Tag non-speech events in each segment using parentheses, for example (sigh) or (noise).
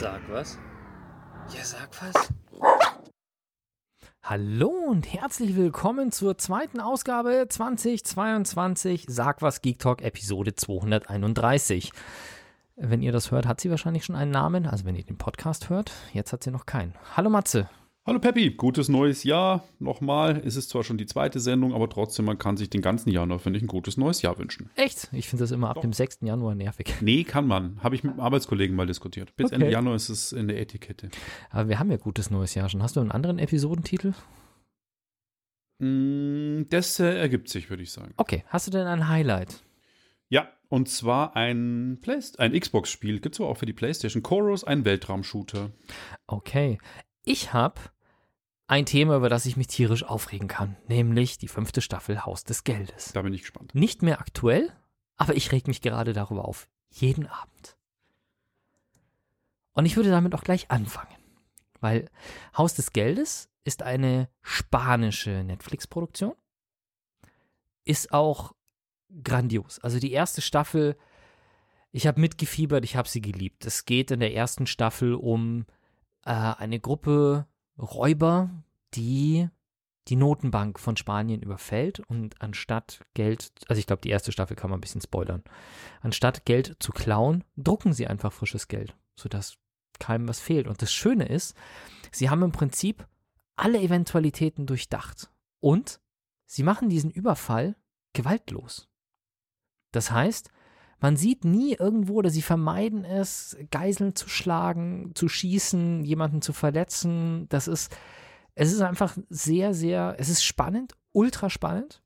Sag was? Ja, sag was. Hallo und herzlich willkommen zur zweiten Ausgabe 2022 Sag was Geek Talk Episode 231. Wenn ihr das hört, hat sie wahrscheinlich schon einen Namen. Also wenn ihr den Podcast hört, jetzt hat sie noch keinen. Hallo Matze. Hallo Peppi, gutes neues Jahr. Nochmal, es ist zwar schon die zweite Sendung, aber trotzdem, man kann sich den ganzen Januar, finde ich, ein gutes neues Jahr wünschen. Echt? Ich finde das immer ab Doch. dem 6. Januar nervig. Nee, kann man. Habe ich mit einem Arbeitskollegen mal diskutiert. Bis Okay. Ende Januar ist es in der Etikette. Aber wir haben ja gutes neues Jahr schon. Hast du einen anderen Episodentitel? Mm, Das äh, ergibt sich, würde ich sagen. Okay, hast du denn ein Highlight? Ja, und zwar ein, Play ein Xbox-Spiel, gibt es aber auch für die Playstation. Chorus, ein Weltraumshooter. Okay. Ich habe ein Thema, über das ich mich tierisch aufregen kann, nämlich die fünfte Staffel Haus des Geldes. Da bin ich gespannt. Nicht mehr aktuell, aber ich reg mich gerade darüber auf. Jeden Abend. Und ich würde damit auch gleich anfangen. Weil Haus des Geldes ist eine spanische Netflix-Produktion. Ist auch grandios. Also die erste Staffel, ich habe mitgefiebert, ich habe sie geliebt. Es geht in der ersten Staffel um äh, eine Gruppe Räuber, die die Notenbank von Spanien überfällt und anstatt Geld, also ich glaube, die erste Staffel kann man ein bisschen spoilern, anstatt Geld zu klauen, drucken sie einfach frisches Geld, sodass keinem was fehlt. Und das Schöne ist, sie haben im Prinzip alle Eventualitäten durchdacht und sie machen diesen Überfall gewaltlos. Das heißt, man sieht nie irgendwo oder sie vermeiden es, Geiseln zu schlagen, zu schießen, jemanden zu verletzen. Das ist, es ist einfach sehr, sehr, es ist spannend, ultra spannend,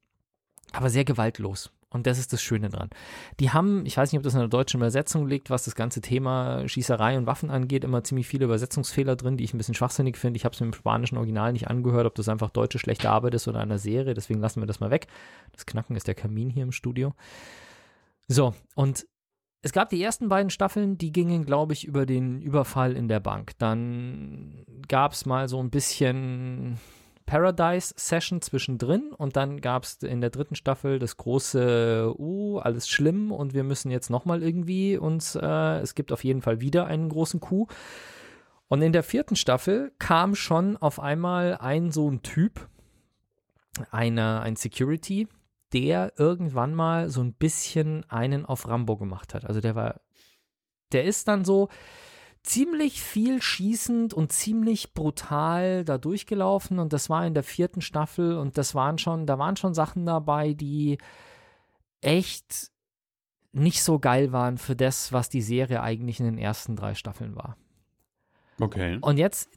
aber sehr gewaltlos. Und das ist das Schöne dran. Die haben, ich weiß nicht, ob das in der deutschen Übersetzung liegt, was das ganze Thema Schießerei und Waffen angeht, immer ziemlich viele Übersetzungsfehler drin, die ich ein bisschen schwachsinnig finde. Ich habe es mir im spanischen Original nicht angehört, ob das einfach deutsche schlechte Arbeit ist oder einer Serie. Deswegen lassen wir das mal weg. Das Knacken ist der Kamin hier im Studio. So, und es gab die ersten beiden Staffeln, die gingen, glaube ich, über den Überfall in der Bank. Dann gab es mal so ein bisschen Paradise-Session zwischendrin und dann gab es in der dritten Staffel das große, uh, alles schlimm und wir müssen jetzt nochmal irgendwie uns, äh, es gibt auf jeden Fall wieder einen großen Coup. Und in der vierten Staffel kam schon auf einmal ein so ein Typ, einer, ein Security, der irgendwann mal so ein bisschen einen auf Rambo gemacht hat. Also der war, der ist dann so ziemlich viel schießend und ziemlich brutal da durchgelaufen und das war in der vierten Staffel und das waren schon, da waren schon Sachen dabei, die echt nicht so geil waren für das, was die Serie eigentlich in den ersten drei Staffeln war. Okay. Und jetzt,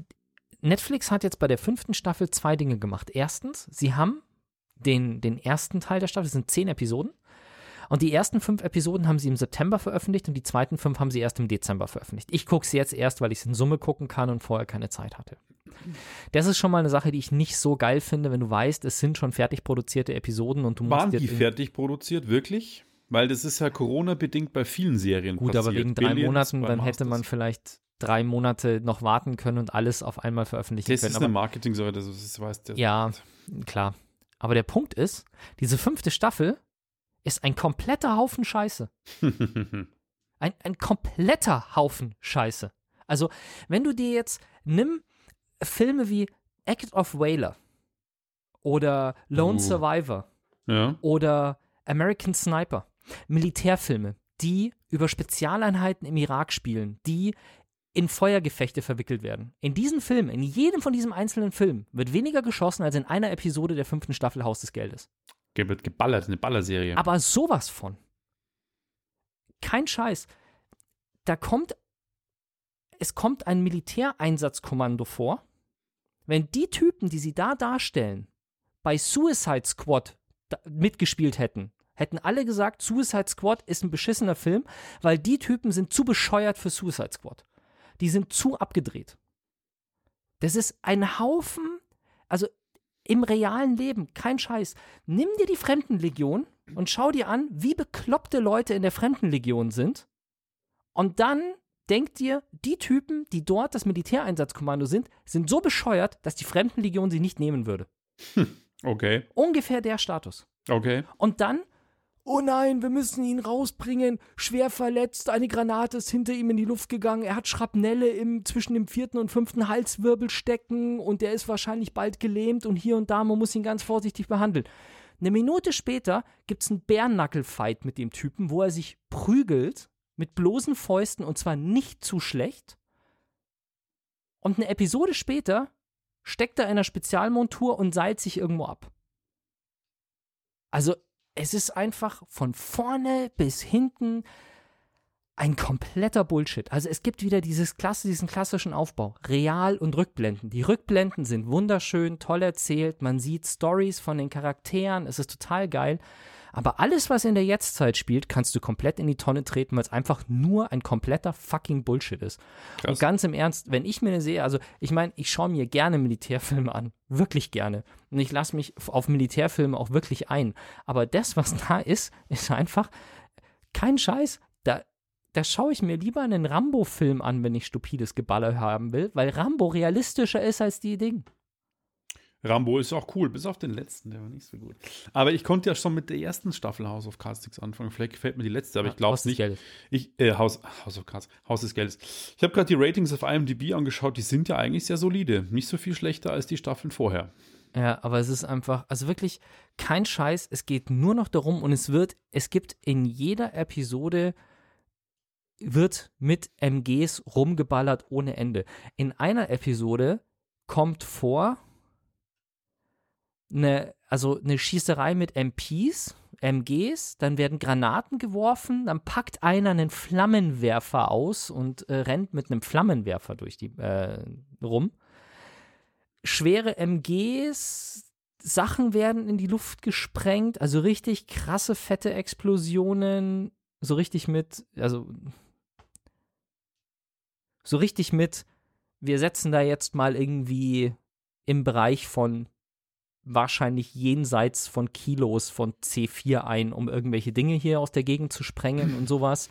Netflix hat jetzt bei der fünften Staffel zwei Dinge gemacht. Erstens, sie haben den, den ersten Teil der Staffel, das sind zehn Episoden. Und die ersten fünf Episoden haben sie im September veröffentlicht und die zweiten fünf haben sie erst im Dezember veröffentlicht. Ich gucke sie jetzt erst, weil ich es in Summe gucken kann und vorher keine Zeit hatte. Das ist schon mal eine Sache, die ich nicht so geil finde, wenn du weißt, es sind schon fertig produzierte Episoden und du Waren musst jetzt die fertig produziert, wirklich? Weil das ist ja Corona-bedingt bei vielen Serien Gut, passiert. aber wegen drei Billions Monaten, dann hätte man vielleicht drei Monate noch warten können und alles auf einmal veröffentlichen Das können. ist Aber eine Marketing-Sache, das ist, weißt du. Ja, klar. Aber der Punkt ist, diese fünfte Staffel ist ein kompletter Haufen Scheiße. (laughs) Ein, ein kompletter Haufen Scheiße. Also, wenn du dir jetzt nimm Filme wie Act of Whaler oder Lone Uh. Survivor ja. oder American Sniper, Militärfilme, die über Spezialeinheiten im Irak spielen, die in Feuergefechte verwickelt werden. In diesen Filmen, in jedem von diesen einzelnen Filmen, wird weniger geschossen als in einer Episode der fünften Staffel Haus des Geldes. Ge- Wird geballert, eine Ballerserie. Aber sowas von. Kein Scheiß. Da kommt, es kommt ein Militäreinsatzkommando vor. Wenn die Typen, die sie da darstellen, bei Suicide Squad mitgespielt hätten, hätten alle gesagt, Suicide Squad ist ein beschissener Film, weil die Typen sind zu bescheuert für Suicide Squad. Die sind zu abgedreht. Das ist ein Haufen, also im realen Leben, kein Scheiß. Nimm dir die Fremdenlegion und schau dir an, wie bekloppte Leute in der Fremdenlegion sind. Und dann denk dir, die Typen, die dort das Militäreinsatzkommando sind, sind so bescheuert, dass die Fremdenlegion sie nicht nehmen würde. Okay, Ungefähr der Status. okay. Und dann oh nein, wir müssen ihn rausbringen, schwer verletzt, eine Granate ist hinter ihm in die Luft gegangen, er hat Schrapnelle im, zwischen dem vierten und fünften Halswirbel stecken und er ist wahrscheinlich bald gelähmt und hier und da, man muss ihn ganz vorsichtig behandeln. Eine Minute später gibt es einen Bärnackel-Fight mit dem Typen, wo er sich prügelt mit bloßen Fäusten und zwar nicht zu schlecht. Und eine Episode später steckt er in einer Spezialmontur und seilt sich irgendwo ab. Also es ist einfach von vorne bis hinten ein kompletter Bullshit. Also es gibt wieder dieses Klasse, diesen klassischen Aufbau. Real und Rückblenden. Die Rückblenden sind wunderschön, toll erzählt. Man sieht Stories von den Charakteren. Es ist total geil. Aber alles, was in der Jetztzeit spielt, kannst du komplett in die Tonne treten, weil es einfach nur ein kompletter fucking Bullshit ist. Krass. Und ganz im Ernst, wenn ich mir eine sehe, also ich meine, ich schaue mir gerne Militärfilme an. Wirklich gerne. Und ich lasse mich auf Militärfilme auch wirklich ein. Aber das, was (laughs) da ist, ist einfach kein Scheiß. Da, da schaue ich mir lieber einen Rambo-Film an, wenn ich stupides Geballer haben will, weil Rambo realistischer ist als die Ding. Rambo ist auch cool, bis auf den letzten, der war nicht so gut. Aber ich konnte ja schon mit der ersten Staffel House of Cards nichts anfangen. Vielleicht gefällt mir die letzte, aber ich glaube es nicht. Geldes. Ich, äh, House, House of Cards, Haus des Geldes. Ich habe gerade die Ratings auf IMDb angeschaut, die sind ja eigentlich sehr solide. Nicht so viel schlechter als die Staffeln vorher. Ja, aber es ist einfach, also wirklich kein Scheiß. Es geht nur noch darum und es wird, es gibt in jeder Episode wird mit MGs rumgeballert ohne Ende. In einer Episode kommt vor, eine, also eine Schießerei mit MPs, MGs, dann werden Granaten geworfen, dann packt einer einen Flammenwerfer aus und äh, rennt mit einem Flammenwerfer durch die äh, rum. Schwere MGs, Sachen werden in die Luft gesprengt, also richtig krasse, fette Explosionen, so richtig mit, also so richtig mit, wir setzen da jetzt mal irgendwie im Bereich von wahrscheinlich jenseits von Kilos von C4 ein, um irgendwelche Dinge hier aus der Gegend zu sprengen und sowas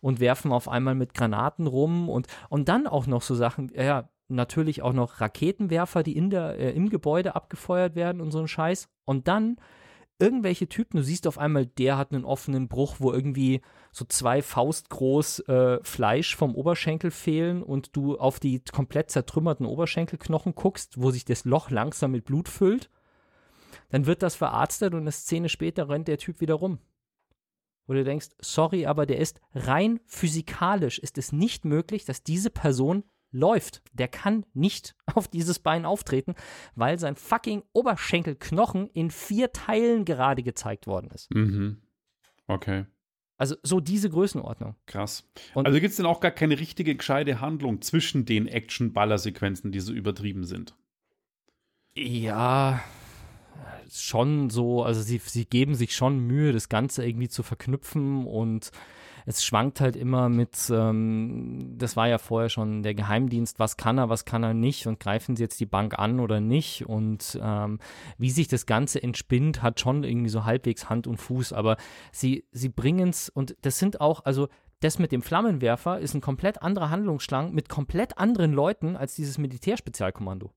und werfen auf einmal mit Granaten rum und, und dann auch noch so Sachen, ja, natürlich auch noch Raketenwerfer, die in der, äh, im Gebäude abgefeuert werden und so ein Scheiß. Und dann irgendwelche Typen, du siehst auf einmal, der hat einen offenen Bruch, wo irgendwie so zwei Faust groß äh, Fleisch vom Oberschenkel fehlen und du auf die komplett zertrümmerten Oberschenkelknochen guckst, wo sich das Loch langsam mit Blut füllt dann wird das verarztet und eine Szene später rennt der Typ wieder rum. Wo du denkst, sorry, aber der ist rein physikalisch, ist es nicht möglich, dass diese Person läuft. Der kann nicht (laughs) auf dieses Bein auftreten, weil sein fucking Oberschenkelknochen in vier Teilen gerade gezeigt worden ist. Mhm. Okay. Also so diese Größenordnung. Krass. Und also gibt es denn auch gar keine richtige gescheite Handlung zwischen den Action-Baller-Sequenzen, die so übertrieben sind? Ja, schon so, also sie, sie geben sich schon Mühe, das Ganze irgendwie zu verknüpfen und es schwankt halt immer mit, ähm, das war ja vorher schon der Geheimdienst, was kann er, was kann er nicht und greifen sie jetzt die Bank an oder nicht und ähm, wie sich das Ganze entspinnt, hat schon irgendwie so halbwegs Hand und Fuß, aber sie, sie bringen es und das sind auch, also das mit dem Flammenwerfer ist ein komplett anderer Handlungsschlang mit komplett anderen Leuten als dieses Militärspezialkommando.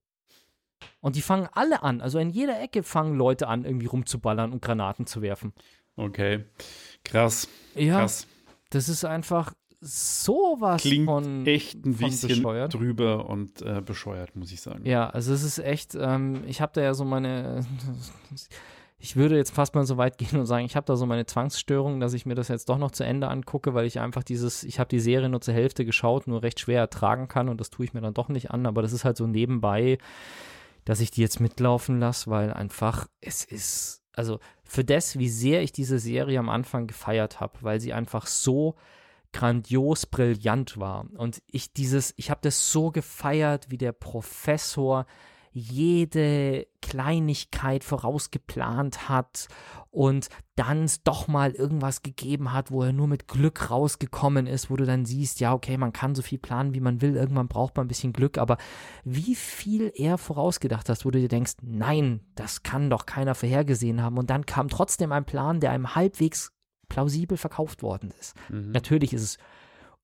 Und die fangen alle an. Also in jeder Ecke fangen Leute an, irgendwie rumzuballern und Granaten zu werfen. Okay. Krass. Ja. Krass. Das ist einfach sowas Klingt von echt ein von bisschen bescheuert. drüber und äh, bescheuert, muss ich sagen. Ja, also es ist echt, ähm, ich habe da ja so meine, (laughs) ich würde jetzt fast mal so weit gehen und sagen, ich habe da so meine Zwangsstörung, dass ich mir das jetzt doch noch zu Ende angucke, weil ich einfach dieses, ich habe die Serie nur zur Hälfte geschaut, nur recht schwer ertragen kann und das tue ich mir dann doch nicht an, aber das ist halt so nebenbei dass ich die jetzt mitlaufen lasse, weil einfach es ist, also für das, wie sehr ich diese Serie am Anfang gefeiert habe, weil sie einfach so grandios brillant war. Und ich dieses, ich habe das so gefeiert, wie der Professor jede Kleinigkeit vorausgeplant hat und dann es doch mal irgendwas gegeben hat, wo er nur mit Glück rausgekommen ist, wo du dann siehst, ja, okay, man kann so viel planen, wie man will, irgendwann braucht man ein bisschen Glück, aber wie viel er vorausgedacht hast, wo du dir denkst, nein, das kann doch keiner vorhergesehen haben und dann kam trotzdem ein Plan, der einem halbwegs plausibel verkauft worden ist. Mhm. Natürlich ist es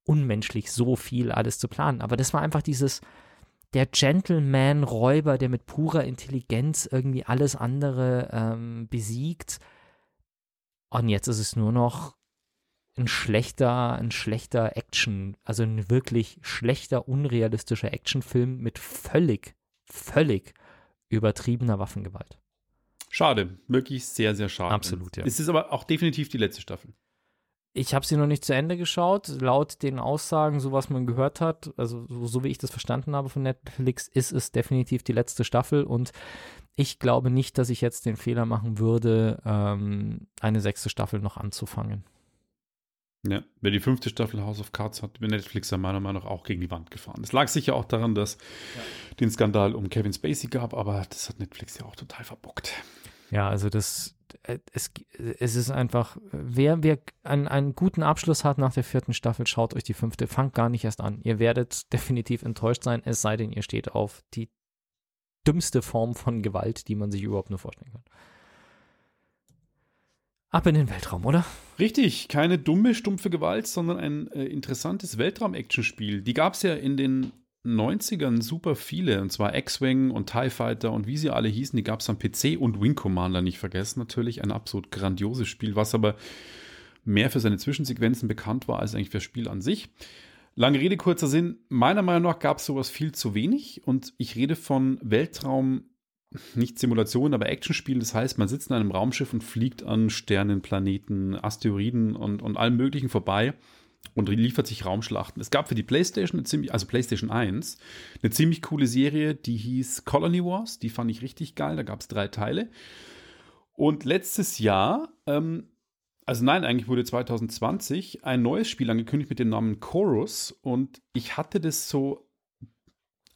unmenschlich, so viel alles zu planen, aber das war einfach dieses, der Gentleman-Räuber, der mit purer Intelligenz irgendwie alles andere ähm, besiegt. Und jetzt ist es nur noch ein schlechter, ein schlechter Action, also ein wirklich schlechter, unrealistischer Actionfilm mit völlig, völlig übertriebener Waffengewalt. Schade, wirklich sehr, sehr schade. Absolut, ja. Es ist aber auch definitiv die letzte Staffel. Ich habe sie noch nicht zu Ende geschaut. Laut den Aussagen, so was man gehört hat, also so, so, wie ich das verstanden habe von Netflix, ist es definitiv die letzte Staffel. Und ich glaube nicht, dass ich jetzt den Fehler machen würde, ähm, eine sechste Staffel noch anzufangen. Ja, wer die fünfte Staffel House of Cards hat, wird Netflix ja meiner Meinung nach auch gegen die Wand gefahren. Es lag sicher auch daran, dass ja. den Skandal um Kevin Spacey gab, aber das hat Netflix ja auch total verbockt. Ja, also das, äh, es, es ist einfach, wer, wer einen, einen guten Abschluss hat nach der vierten Staffel, schaut euch die fünfte, fangt gar nicht erst an. Ihr werdet (laughs) definitiv enttäuscht sein, es sei denn, ihr steht auf die dümmste Form von Gewalt, die man sich überhaupt nur vorstellen kann. Ab in den Weltraum, oder? Richtig, keine dumme, stumpfe Gewalt, sondern ein äh, interessantes Weltraum-Action-Spiel. Die gab es ja in den 90ern super viele, und zwar X-Wing und TIE Fighter und wie sie alle hießen, die gab es am PC und Wing Commander nicht vergessen. Natürlich ein absolut grandioses Spiel, was aber mehr für seine Zwischensequenzen bekannt war als eigentlich für das Spiel an sich. Lange Rede, kurzer Sinn. Meiner Meinung nach gab es sowas viel zu wenig und ich rede von Weltraum nicht Simulation, aber Actionspiel. Das heißt, man sitzt in einem Raumschiff und fliegt an Sternen, Planeten, Asteroiden und, und allem Möglichen vorbei und liefert sich Raumschlachten. Es gab für die PlayStation, eine ziemlich, also PlayStation 1, eine ziemlich coole Serie, die hieß Colony Wars. Die fand ich richtig geil. Da gab es drei Teile. Und letztes Jahr, ähm, also nein, eigentlich wurde 2020 ein neues Spiel angekündigt mit dem Namen Chorus. Und ich hatte das so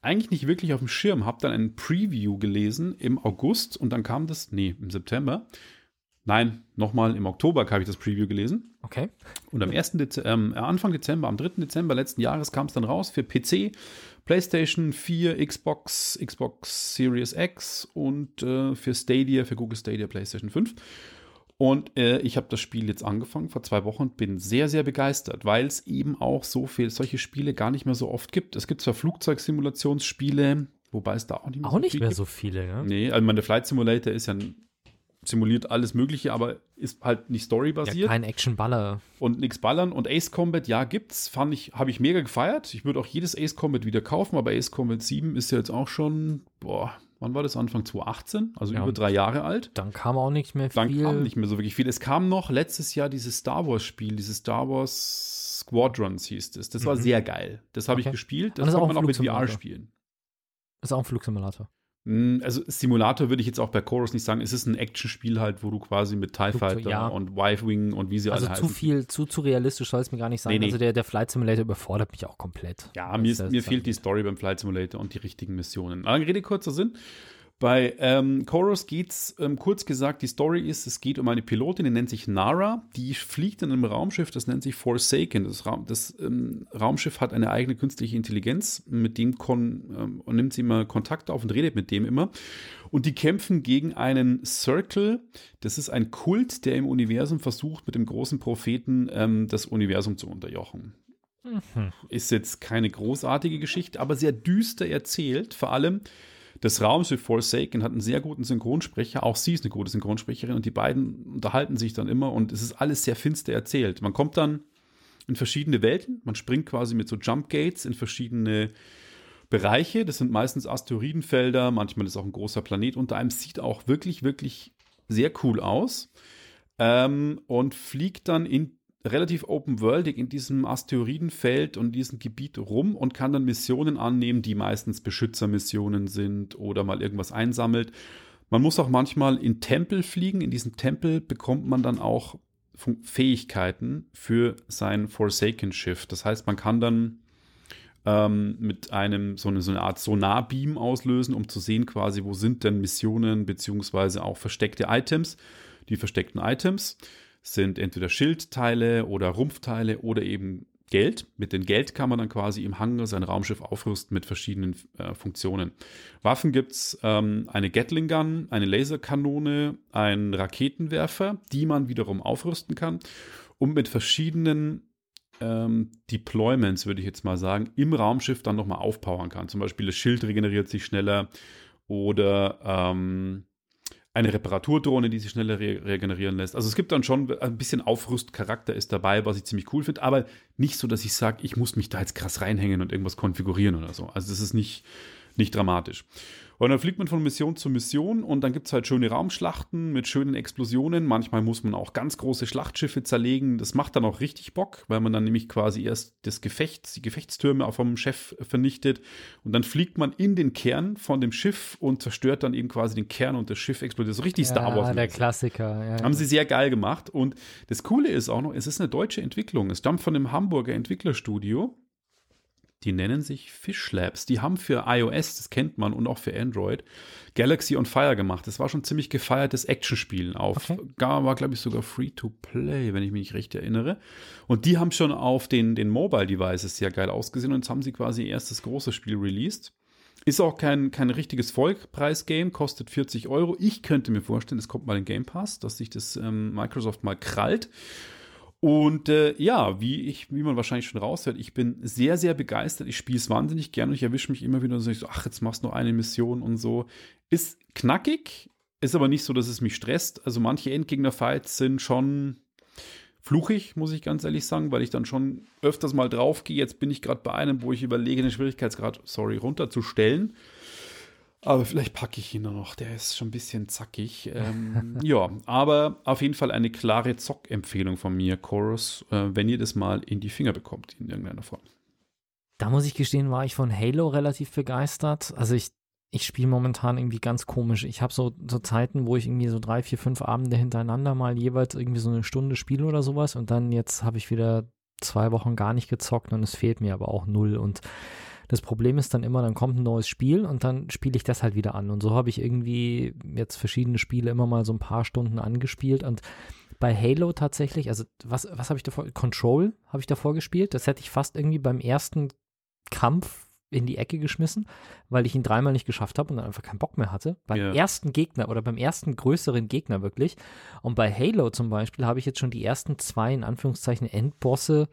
eigentlich nicht wirklich auf dem Schirm, habe dann ein Preview gelesen im August und dann kam das, nee, im September. Nein, nochmal im Oktober habe ich das Preview gelesen. Okay. Und am 1. Dez ähm, Anfang Dezember, am 3. Dezember letzten Jahres kam es dann raus für PC, PlayStation 4, Xbox, Xbox Series X und äh, für Stadia, für Google Stadia, PlayStation 5. Und äh, ich habe das Spiel jetzt angefangen vor zwei Wochen und bin sehr, sehr begeistert, weil es eben auch so viel solche Spiele gar nicht mehr so oft gibt. Es gibt zwar Flugzeugsimulationsspiele, wobei es da auch nicht mehr, auch so, nicht mehr gibt. so viele. Ja? Nee, also meine Flight Simulator ist ja ein simuliert alles Mögliche, aber ist halt nicht storybasiert. Ja, kein Action-Baller. Und nichts ballern. Und Ace Combat, ja, gibt's. Fand ich, habe ich mega gefeiert. Ich würde auch jedes Ace Combat wieder kaufen, aber Ace Combat 7 ist ja jetzt auch schon, boah, wann war das? Anfang 2018, also ja, über drei Jahre alt. Dann kam auch nicht mehr viel. Dann kam nicht mehr so wirklich viel. Es kam noch letztes Jahr dieses Star Wars-Spiel, dieses Star Wars Squadrons hieß es. Das. das war mhm. sehr geil. Das habe okay. ich gespielt. Das, das kann man auch mit VR spielen. Ist auch ein Flugsimulator. Hm, also Simulator würde ich jetzt auch bei Chorus nicht sagen. Es ist ein Actionspiel halt, wo du quasi mit TIE Fighter ja. und Y-Wing und wie sie also alle. Also zu viel, zu, zu realistisch soll es mir gar nicht sein. Nee, nee. Also der, der Flight Simulator überfordert mich auch komplett. Ja, mir, ist, mir fehlt die Story beim Flight Simulator und die richtigen Missionen. Lange Rede, kurzer Sinn. Bei ähm, Chorus geht's ähm, kurz gesagt, die Story ist, es geht um eine Pilotin, die nennt sich Nara, die fliegt in einem Raumschiff, das nennt sich Forsaken. Das, Raum, das ähm, Raumschiff hat eine eigene künstliche Intelligenz, mit dem kon, ähm, nimmt sie immer Kontakt auf und redet mit dem immer. Und die kämpfen gegen einen Circle. Das ist ein Kult, der im Universum versucht, mit dem großen Propheten ähm, das Universum zu unterjochen. Mhm. Ist jetzt keine großartige Geschichte, aber sehr düster erzählt. Vor allem, das Raumschiff Forsaken hat einen sehr guten Synchronsprecher. Auch sie ist eine gute Synchronsprecherin und die beiden unterhalten sich dann immer und es ist alles sehr finster erzählt. Man kommt dann in verschiedene Welten. Man springt quasi mit so Jump Gates in verschiedene Bereiche. Das sind meistens Asteroidenfelder, manchmal ist auch ein großer Planet unter einem. Sieht auch wirklich, wirklich sehr cool aus. Ähm, und fliegt dann in relativ open-worldig in diesem Asteroidenfeld und diesem Gebiet rum und kann dann Missionen annehmen, die meistens Beschützermissionen sind oder mal irgendwas einsammelt. Man muss auch manchmal in Tempel fliegen. In diesem Tempel bekommt man dann auch Fähigkeiten für sein Forsaken-Schiff. Das heißt, man kann dann ähm, mit einem so eine, so eine Art Sonarbeam auslösen, um zu sehen quasi, wo sind denn Missionen beziehungsweise auch versteckte Items. Die versteckten Items sind entweder Schildteile oder Rumpfteile oder eben Geld. Mit dem Geld kann man dann quasi im Hangar sein Raumschiff aufrüsten mit verschiedenen äh, Funktionen. Waffen gibt's ähm, eine Gatling Gun, eine Laserkanone, einen Raketenwerfer, die man wiederum aufrüsten kann und mit verschiedenen ähm, Deployments, würde ich jetzt mal sagen, im Raumschiff dann nochmal aufpowern kann. Zum Beispiel das Schild regeneriert sich schneller oder ähm, eine Reparaturdrohne, die sich schneller re regenerieren lässt. Also es gibt dann schon ein bisschen Aufrüstcharakter ist dabei, was ich ziemlich cool finde, aber nicht so, dass ich sage, ich muss mich da jetzt krass reinhängen und irgendwas konfigurieren oder so. Also das ist nicht, nicht dramatisch. Und dann fliegt man von Mission zu Mission und dann gibt es halt schöne Raumschlachten mit schönen Explosionen. Manchmal muss man auch ganz große Schlachtschiffe zerlegen. Das macht dann auch richtig Bock, weil man dann nämlich quasi erst das Gefecht, die Gefechtstürme vom Chef vernichtet und dann fliegt man in den Kern von dem Schiff und zerstört dann eben quasi den Kern und das Schiff explodiert. So richtig ja, Star Wars. der Klassiker. Ja, Haben sie sehr geil gemacht. Und das Coole ist auch noch, es ist eine deutsche Entwicklung. Es stammt von einem Hamburger Entwicklerstudio die nennen sich Fish Labs. Die haben für iOS, das kennt man, und auch für Android, Galaxy on Fire gemacht. Das war schon ziemlich gefeiertes Actionspiel. Auf okay. war, glaube ich, sogar free to play, wenn ich mich nicht recht erinnere. Und die haben schon auf den, den Mobile Devices sehr geil ausgesehen und jetzt haben sie quasi ihr erstes großes Spiel released. Ist auch kein, kein richtiges Vollpreis-Game, kostet 40 Euro. Ich könnte mir vorstellen, es kommt mal in Game Pass, dass sich das ähm, Microsoft mal krallt. Und äh, ja, wie ich, wie man wahrscheinlich schon raushört, ich bin sehr, sehr begeistert. Ich spiele es wahnsinnig gerne und ich erwische mich immer wieder so, so, ach, jetzt machst du noch eine Mission und so. Ist knackig, ist aber nicht so, dass es mich stresst. Also manche Endgegner-Fights sind schon fluchig, muss ich ganz ehrlich sagen, weil ich dann schon öfters mal draufgehe. Jetzt bin ich gerade bei einem, wo ich überlege, den Schwierigkeitsgrad, sorry, runterzustellen. Aber vielleicht packe ich ihn noch. Der ist schon ein bisschen zackig. Ähm, (laughs) ja, aber auf jeden Fall eine klare Zock-Empfehlung von mir, Chorus, äh, wenn ihr das mal in die Finger bekommt, in irgendeiner Form. Da muss ich gestehen, war ich von Halo relativ begeistert. Also ich, ich spiele momentan irgendwie ganz komisch. Ich habe so, so Zeiten, wo ich irgendwie so drei, vier, fünf Abende hintereinander mal jeweils irgendwie so eine Stunde spiele oder sowas. Und dann jetzt habe ich wieder zwei Wochen gar nicht gezockt und es fehlt mir aber auch null. Und das Problem ist dann immer, dann kommt ein neues Spiel und dann spiele ich das halt wieder an. Und so habe ich irgendwie jetzt verschiedene Spiele immer mal so ein paar Stunden angespielt und bei Halo tatsächlich, also was, was habe ich davor? Control habe ich davor gespielt. Das hätte ich fast irgendwie beim ersten Kampf in die Ecke geschmissen, weil ich ihn dreimal nicht geschafft habe und dann einfach keinen Bock mehr hatte. Beim yeah. ersten Gegner oder beim ersten größeren Gegner wirklich. Und bei Halo zum Beispiel habe ich jetzt schon die ersten zwei, in Anführungszeichen, Endbosse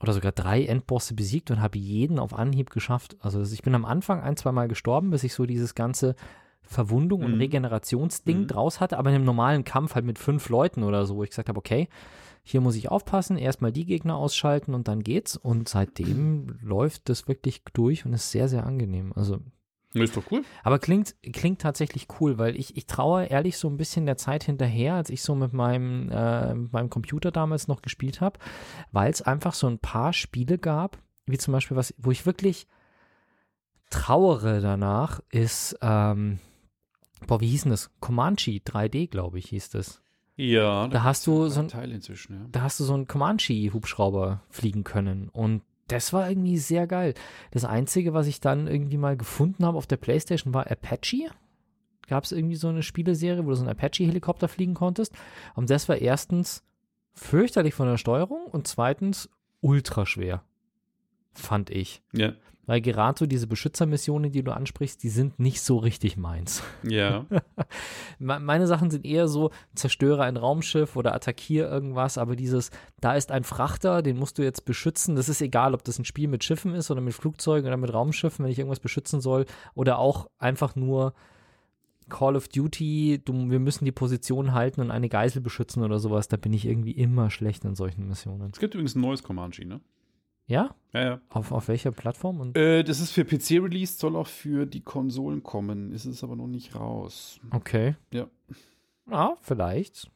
oder sogar drei Endbosse besiegt und habe jeden auf Anhieb geschafft. Also ich bin am Anfang ein, zwei Mal gestorben, bis ich so dieses ganze Verwundung mhm. und Regenerationsding mhm. draus hatte, aber in einem normalen Kampf halt mit fünf Leuten oder so, wo ich gesagt habe, okay, hier muss ich aufpassen, erstmal die Gegner ausschalten und dann geht's. Und seitdem läuft das wirklich durch und ist sehr, sehr angenehm. Also ist doch cool. Aber klingt, klingt tatsächlich cool, weil ich, ich traue ehrlich so ein bisschen der Zeit hinterher, als ich so mit meinem, äh, mit meinem Computer damals noch gespielt habe, weil es einfach so ein paar Spiele gab, wie zum Beispiel was, wo ich wirklich trauere danach, ist, ähm, boah, wie hieß denn das? Comanche 3D, glaube ich, hieß das. Ja, da hast du so ein Teil inzwischen, ja. Da hast du so einen Comanche-Hubschrauber fliegen können und das war irgendwie sehr geil. Das Einzige, was ich dann irgendwie mal gefunden habe auf der Playstation, war Apache. Gab es irgendwie so eine Spieleserie, wo du so einen Apache-Helikopter fliegen konntest. Und das war erstens fürchterlich von der Steuerung und zweitens ultra schwer. Fand ich. Ja. Weil gerade so diese Beschützermissionen, die du ansprichst, die sind nicht so richtig meins. Ja. (laughs) Meine Sachen sind eher so, zerstöre ein Raumschiff oder attackiere irgendwas, aber dieses, da ist ein Frachter, den musst du jetzt beschützen. Das ist egal, ob das ein Spiel mit Schiffen ist oder mit Flugzeugen oder mit Raumschiffen, wenn ich irgendwas beschützen soll. Oder auch einfach nur Call of Duty, du, wir müssen die Position halten und eine Geisel beschützen oder sowas. Da bin ich irgendwie immer schlecht in solchen Missionen. Es gibt übrigens ein neues Comanche, ne? Ja? Ja, ja. Auf, auf welcher Plattform? Und äh, das ist für PC released, soll auch für die Konsolen kommen. Ist es aber noch nicht raus. Okay. Ja. Ja, vielleicht.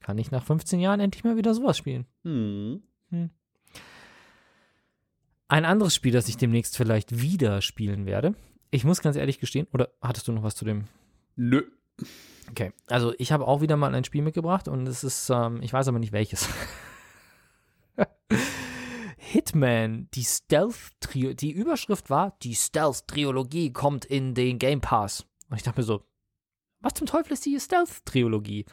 Kann ich nach 15 Jahren endlich mal wieder sowas spielen. Hm. Hm. Ein anderes Spiel, das ich demnächst vielleicht wieder spielen werde. Ich muss ganz ehrlich gestehen, oder hattest du noch was zu dem? Nö. Okay, also ich habe auch wieder mal ein Spiel mitgebracht und es ist, ähm, ich weiß aber nicht welches. (laughs) Hitman, die Stealth Trio, die Überschrift war, die Stealth Trilogie kommt in den Game Pass. Und ich dachte mir so, was zum Teufel ist die Stealth Trilogie?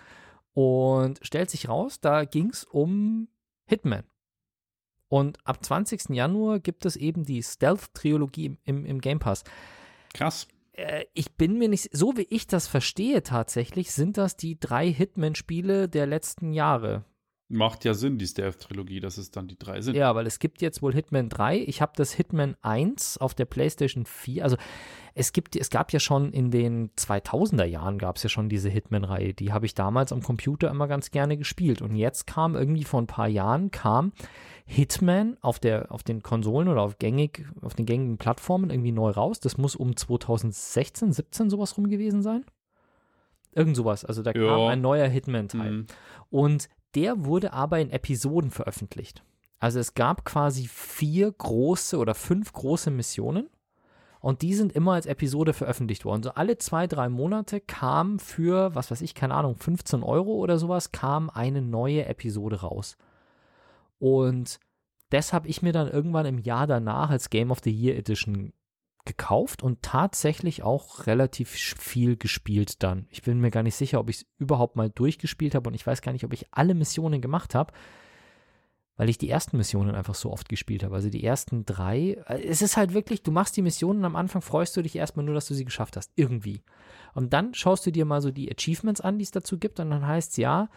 Und stellt sich raus, da ging es um Hitman. Und ab 20. Januar gibt es eben die Stealth-Trilogie im, im, Game Pass. Krass. Äh, ich bin mir nicht, so wie ich das verstehe tatsächlich, sind das die drei Hitman-Spiele der letzten Jahre Macht ja Sinn, die Stealth-Trilogie, dass es dann die drei sind. Ja, weil es gibt jetzt wohl Hitman 3. Ich habe das Hitman 1 auf der PlayStation 4. Also es gibt, es gab ja schon in den 2000er Jahren gab es ja schon diese Hitman-Reihe. Die habe ich damals am Computer immer ganz gerne gespielt. Und jetzt kam irgendwie vor ein paar Jahren kam Hitman auf der, auf den Konsolen oder auf gängig, auf den gängigen Plattformen irgendwie neu raus. Das muss um 2016, 17 sowas rum gewesen sein. Irgend sowas. Also da ja. kam ein neuer Hitman-Teil. Mhm. Und der wurde aber in Episoden veröffentlicht. Also es gab quasi vier große oder fünf große Missionen und die sind immer als Episode veröffentlicht worden. So alle zwei, drei Monate kam für, was weiß ich, keine Ahnung, 15 Euro oder sowas, kam eine neue Episode raus. Und das habe ich mir dann irgendwann im Jahr danach als Game of the Year Edition gekauft und tatsächlich auch relativ viel gespielt dann. Ich bin mir gar nicht sicher, ob ich es überhaupt mal durchgespielt habe und ich weiß gar nicht, ob ich alle Missionen gemacht habe, weil ich die ersten Missionen einfach so oft gespielt habe. Also die ersten drei, äh, es ist halt wirklich, du machst die Missionen am Anfang freust du dich erstmal nur, dass du sie geschafft hast, irgendwie. Und dann schaust du dir mal so die Achievements an, die es dazu gibt und dann heißt es ja,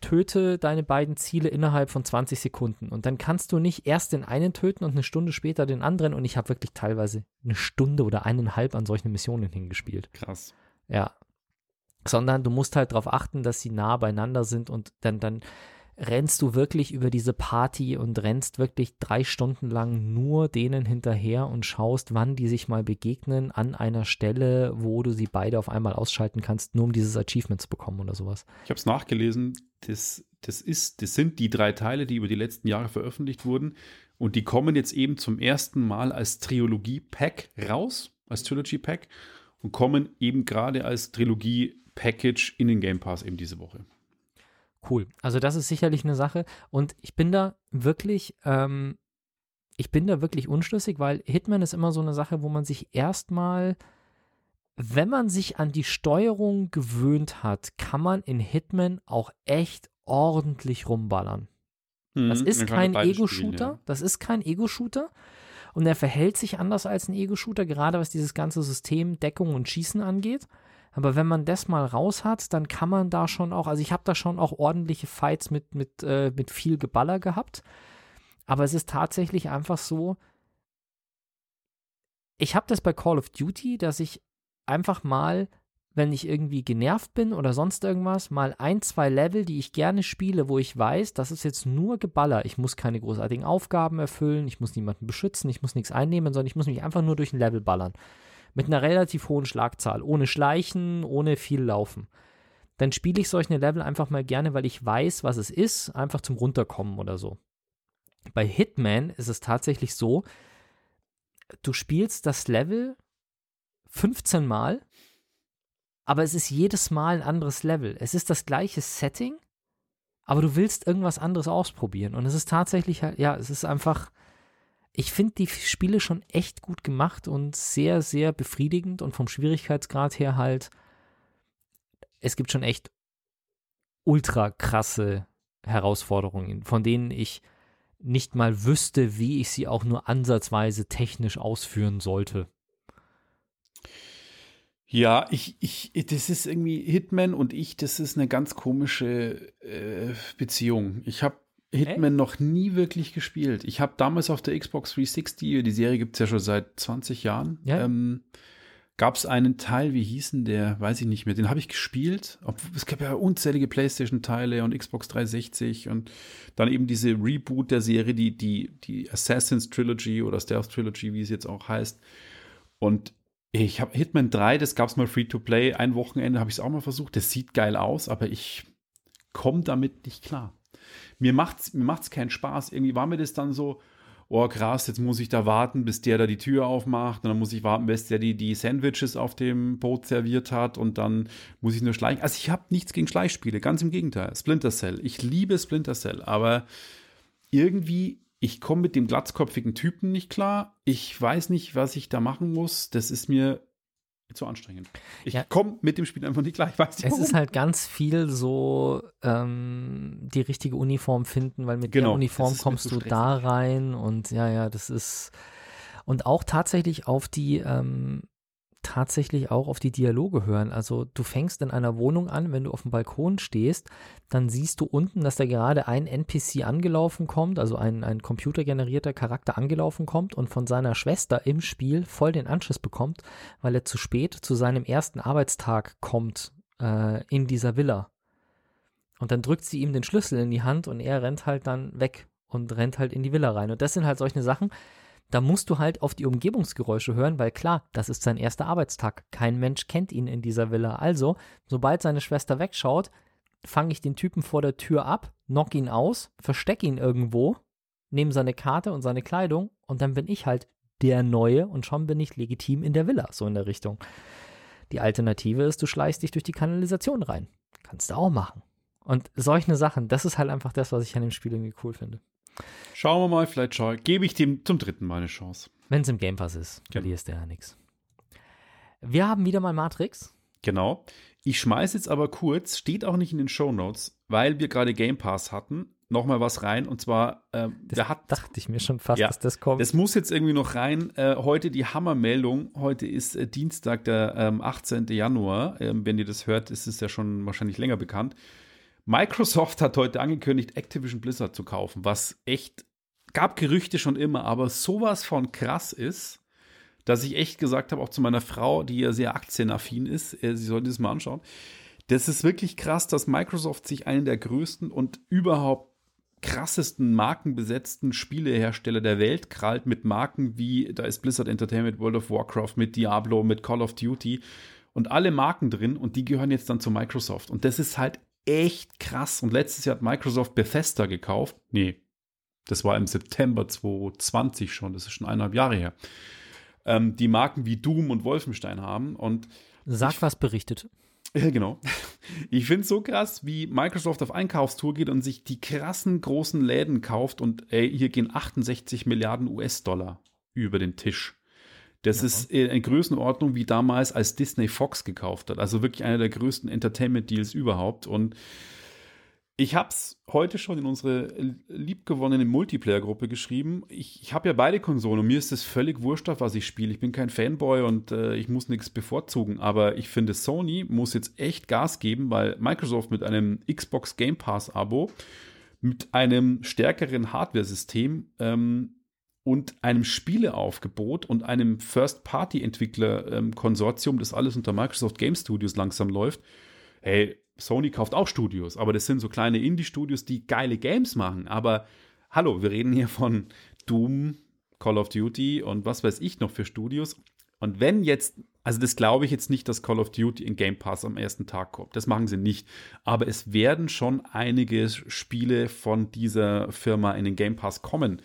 töte deine beiden Ziele innerhalb von 20 Sekunden. Und dann kannst du nicht erst den einen töten und eine Stunde später den anderen. Und ich habe wirklich teilweise eine Stunde oder eineinhalb an solchen Missionen hingespielt. Krass. Ja. Sondern du musst halt darauf achten, dass sie nah beieinander sind und dann, dann rennst du wirklich über diese Party und rennst wirklich drei Stunden lang nur denen hinterher und schaust, wann die sich mal begegnen an einer Stelle, wo du sie beide auf einmal ausschalten kannst, nur um dieses Achievement zu bekommen oder sowas. Ich habe es nachgelesen, das, das, ist, das sind die drei Teile, die über die letzten Jahre veröffentlicht wurden und die kommen jetzt eben zum ersten Mal als Trilogie-Pack raus, als Trilogy-Pack und kommen eben gerade als Trilogie-Package in den Game Pass eben diese Woche. Cool. Also das ist sicherlich eine Sache. Und ich bin da wirklich, ähm, ich bin da wirklich unschlüssig, weil Hitman ist immer so eine Sache, wo man sich erstmal, wenn man sich an die Steuerung gewöhnt hat, kann man in Hitman auch echt ordentlich rumballern. Mhm, das ist kein Ego-Shooter. Ja. Das ist kein Ego-Shooter. Und er verhält sich anders als ein Ego-Shooter, gerade was dieses ganze System Deckung und Schießen angeht. Aber wenn man das mal raus hat, dann kann man da schon auch, also ich habe da schon auch ordentliche Fights mit, mit, äh, mit viel Geballer gehabt. Aber es ist tatsächlich einfach so, ich habe das bei Call of Duty, dass ich einfach mal, wenn ich irgendwie genervt bin oder sonst irgendwas, mal ein, zwei Level, die ich gerne spiele, wo ich weiß, das ist jetzt nur Geballer. Ich muss keine großartigen Aufgaben erfüllen, ich muss niemanden beschützen, ich muss nichts einnehmen, sondern ich muss mich einfach nur durch ein Level ballern mit einer relativ hohen Schlagzahl, ohne Schleichen, ohne viel Laufen. Dann spiele ich solche Level einfach mal gerne, weil ich weiß, was es ist, einfach zum Runterkommen oder so. Bei Hitman ist es tatsächlich so, du spielst das Level 15 Mal, aber es ist jedes Mal ein anderes Level. Es ist das gleiche Setting, aber du willst irgendwas anderes ausprobieren. Und es ist tatsächlich, ja, es ist einfach, ich finde die Spiele schon echt gut gemacht und sehr, sehr befriedigend und vom Schwierigkeitsgrad her halt, es gibt schon echt ultra krasse Herausforderungen, von denen ich nicht mal wüsste, wie ich sie auch nur ansatzweise technisch ausführen sollte. Ja, ich, ich, das ist irgendwie Hitman und ich, das ist eine ganz komische äh, Beziehung. Ich habe Hitman Hä? noch nie wirklich gespielt. Ich habe damals auf der Xbox 360, die Serie gibt es ja schon seit 20 Jahren, ja. ähm, gab es einen Teil, wie hießen der, weiß ich nicht mehr, den habe ich gespielt. Es gab ja unzählige PlayStation-Teile und Xbox 360 und dann eben diese Reboot der Serie, die, die, die Assassin's Trilogy oder Stealth Trilogy, wie es jetzt auch heißt. Und ich habe Hitman 3, das gab es mal Free-to-Play, ein Wochenende habe ich es auch mal versucht. Das sieht geil aus, aber ich komme damit nicht klar mir macht's, mir macht's keinen Spaß. Irgendwie war mir das dann so, oh krass, jetzt muss ich da warten, bis der da die Tür aufmacht. Und dann muss ich warten, bis der die, die Sandwiches auf dem Boot serviert hat. Und dann muss ich nur schleichen. Also ich habe nichts gegen Schleichspiele, ganz im Gegenteil. Splinter Cell. Ich liebe Splinter Cell, aber irgendwie, ich komme mit dem glatzkopfigen Typen nicht klar. Ich weiß nicht, was ich da machen muss. Das ist mir zu anstrengend. Ich ja. komme mit dem Spiel einfach nicht gleich. Weiß nicht, es ist halt ganz viel so ähm, die richtige Uniform finden, weil mit genau, der Uniform kommst du da rein und ja, ja, das ist und auch tatsächlich auf die ähm, tatsächlich auch auf die Dialoge hören. Also du fängst in einer Wohnung an, wenn du auf dem Balkon stehst, dann siehst du unten, dass da gerade ein NPC angelaufen kommt, also ein, ein computergenerierter Charakter angelaufen kommt und von seiner Schwester im Spiel voll den Anschluss bekommt, weil er zu spät zu seinem ersten Arbeitstag kommt äh, in dieser Villa. Und dann drückt sie ihm den Schlüssel in die Hand und er rennt halt dann weg und rennt halt in die Villa rein. Und das sind halt solche Sachen, da musst du halt auf die Umgebungsgeräusche hören, weil klar, das ist sein erster Arbeitstag. Kein Mensch kennt ihn in dieser Villa. Also, sobald seine Schwester wegschaut, fange ich den Typen vor der Tür ab, knock ihn aus, verstecke ihn irgendwo, nehme seine Karte und seine Kleidung und dann bin ich halt der Neue und schon bin ich legitim in der Villa, so in der Richtung. Die Alternative ist, du schleichst dich durch die Kanalisation rein. Kannst du auch machen. Und solche Sachen, das ist halt einfach das, was ich an dem Spiel irgendwie cool finde. Schauen wir mal, vielleicht schau, gebe ich dem zum dritten Mal eine Chance. Wenn es im Game Pass ist, genau. verlierst du ja nichts. Wir haben wieder mal Matrix. Genau. Ich schmeiße jetzt aber kurz, steht auch nicht in den Show Notes, weil wir gerade Game Pass hatten, nochmal was rein. Und zwar, äh, das hat, dachte ich mir schon fast, ja, dass das kommt. Das muss jetzt irgendwie noch rein. Äh, heute die Hammermeldung. Heute ist äh, Dienstag, der ähm, 18. Januar. Ähm, wenn ihr das hört, ist es ja schon wahrscheinlich länger bekannt. Microsoft hat heute angekündigt, Activision Blizzard zu kaufen, was echt, gab Gerüchte schon immer, aber sowas von krass ist, dass ich echt gesagt habe, auch zu meiner Frau, die ja sehr aktienaffin ist, äh, sie sollte das mal anschauen. Das ist wirklich krass, dass Microsoft sich einen der größten und überhaupt krassesten markenbesetzten Spielehersteller der Welt krallt mit Marken wie, da ist Blizzard Entertainment, World of Warcraft, mit Diablo, mit Call of Duty und alle Marken drin und die gehören jetzt dann zu Microsoft. Und das ist halt echt krass. Und letztes Jahr hat Microsoft Bethesda gekauft. Nee, das war im September 2020 schon. Das ist schon eineinhalb Jahre her. Ähm, die Marken wie Doom und Wolfenstein haben. Und Sag, ich, was berichtet. Ja, genau. Ich finde es so krass, wie Microsoft auf Einkaufstour geht und sich die krassen großen Läden kauft und ey, hier gehen 68 Milliarden US-Dollar über den Tisch. Das ja. ist eine Größenordnung wie damals, als Disney Fox gekauft hat. Also wirklich einer der größten Entertainment-Deals überhaupt. Und ich habe es heute schon in unsere liebgewonnene Multiplayer-Gruppe geschrieben. Ich, ich habe ja beide Konsolen und mir ist es völlig wurscht, auf was ich spiele. Ich bin kein Fanboy und äh, ich muss nichts bevorzugen. Aber ich finde, Sony muss jetzt echt Gas geben, weil Microsoft mit einem Xbox Game Pass-Abo, mit einem stärkeren Hardware-System ähm, und einem Spieleaufgebot und einem First-Party-Entwickler-Konsortium, das alles unter Microsoft Game Studios langsam läuft. Hey, Sony kauft auch Studios, aber das sind so kleine Indie-Studios, die geile Games machen. Aber hallo, wir reden hier von Doom, Call of Duty und was weiß ich noch für Studios. Und wenn jetzt, also das glaube ich jetzt nicht, dass Call of Duty in Game Pass am ersten Tag kommt. Das machen sie nicht. Aber es werden schon einige Spiele von dieser Firma in den Game Pass kommen.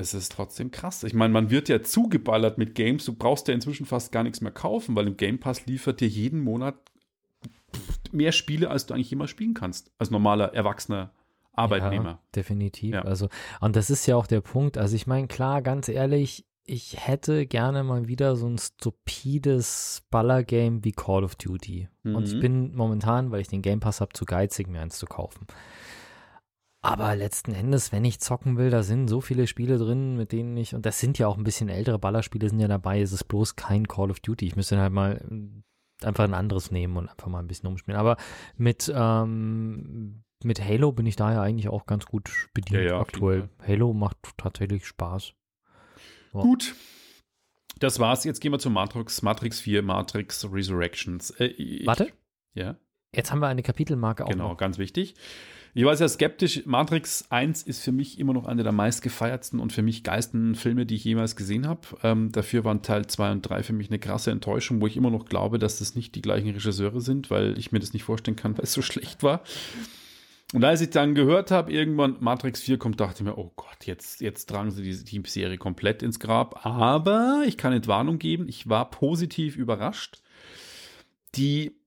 Das ist trotzdem krass. Ich meine, man wird ja zugeballert mit Games. Du brauchst ja inzwischen fast gar nichts mehr kaufen, weil im Game Pass liefert dir jeden Monat mehr Spiele, als du eigentlich jemals spielen kannst, als normaler, erwachsener Arbeitnehmer. Ja, definitiv. Ja. Also, und das ist ja auch der Punkt. Also, ich meine, klar, ganz ehrlich, ich hätte gerne mal wieder so ein stupides Ballergame wie Call of Duty. Mhm. Und ich mhm. bin momentan, weil ich den Game Pass habe, zu geizig, mir eins zu kaufen. Aber letzten Endes, wenn ich zocken will, da sind so viele Spiele drin, mit denen ich, und das sind ja auch ein bisschen ältere Ballerspiele, sind ja dabei, ist es bloß kein Call of Duty. Ich müsste halt mal äh, einfach ein anderes nehmen und einfach mal ein bisschen umspielen. Aber mit, ähm, mit Halo bin ich da ja eigentlich auch ganz gut bedient ja, ja, aktuell. Halo macht tatsächlich Spaß. So. Gut. Das war's. Jetzt gehen wir zu Matrix, Matrix 4, Matrix Resurrections. Äh, ich, Warte. Ja. Jetzt haben wir eine Kapitelmarke auch. Genau, noch. ganz wichtig. Ich war sehr skeptisch. Matrix 1 ist für mich immer noch eine der meistgefeiertsten und für mich geilsten Filme, die ich jemals gesehen habe. Ähm, dafür waren Teil 2 und 3 für mich eine krasse Enttäuschung, wo ich immer noch glaube, dass das nicht die gleichen Regisseure sind, weil ich mir das nicht vorstellen kann, (laughs) weil es so schlecht war. Und als ich dann gehört habe, irgendwann Matrix 4 kommt, dachte ich mir, oh Gott, jetzt, jetzt tragen sie diese Teamserie komplett ins Grab. Aber ich kann Entwarnung geben, ich war positiv überrascht. Die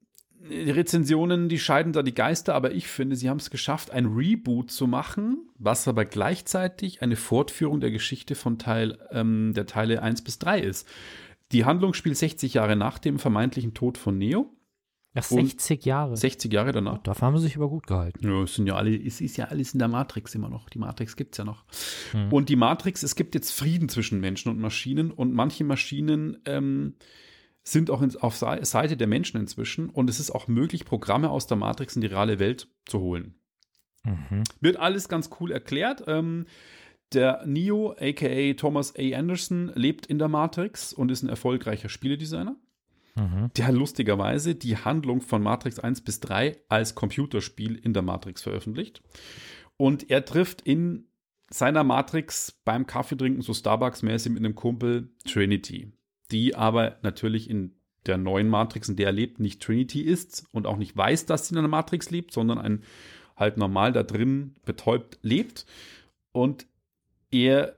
die Rezensionen, die scheiden da die Geister, aber ich finde, sie haben es geschafft, ein Reboot zu machen, was aber gleichzeitig eine Fortführung der Geschichte von Teil, ähm, der Teile 1 bis 3 ist. Die Handlung spielt 60 Jahre nach dem vermeintlichen Tod von Neo. Ach, 60 Jahre. 60 Jahre danach. Oh, dafür haben sie sich aber gut gehalten. Ja, es sind ja alle, es ist ja alles in der Matrix immer noch. Die Matrix gibt es ja noch. Hm. Und die Matrix, es gibt jetzt Frieden zwischen Menschen und Maschinen und manche Maschinen ähm, sind auch in, auf Seite der Menschen inzwischen und es ist auch möglich, Programme aus der Matrix in die reale Welt zu holen. Mhm. Wird alles ganz cool erklärt. Ähm, der Neo, aka Thomas A. Anderson, lebt in der Matrix und ist ein erfolgreicher Spieledesigner. Mhm. Der lustigerweise die Handlung von Matrix 1 bis 3 als Computerspiel in der Matrix veröffentlicht. Und er trifft in seiner Matrix beim Kaffeetrinken, so Starbucks-mäßig mit einem Kumpel, Trinity. Die aber natürlich in der neuen Matrix, in der er lebt, nicht Trinity ist und auch nicht weiß, dass sie in einer Matrix lebt, sondern ein halt normal da drin betäubt lebt. Und er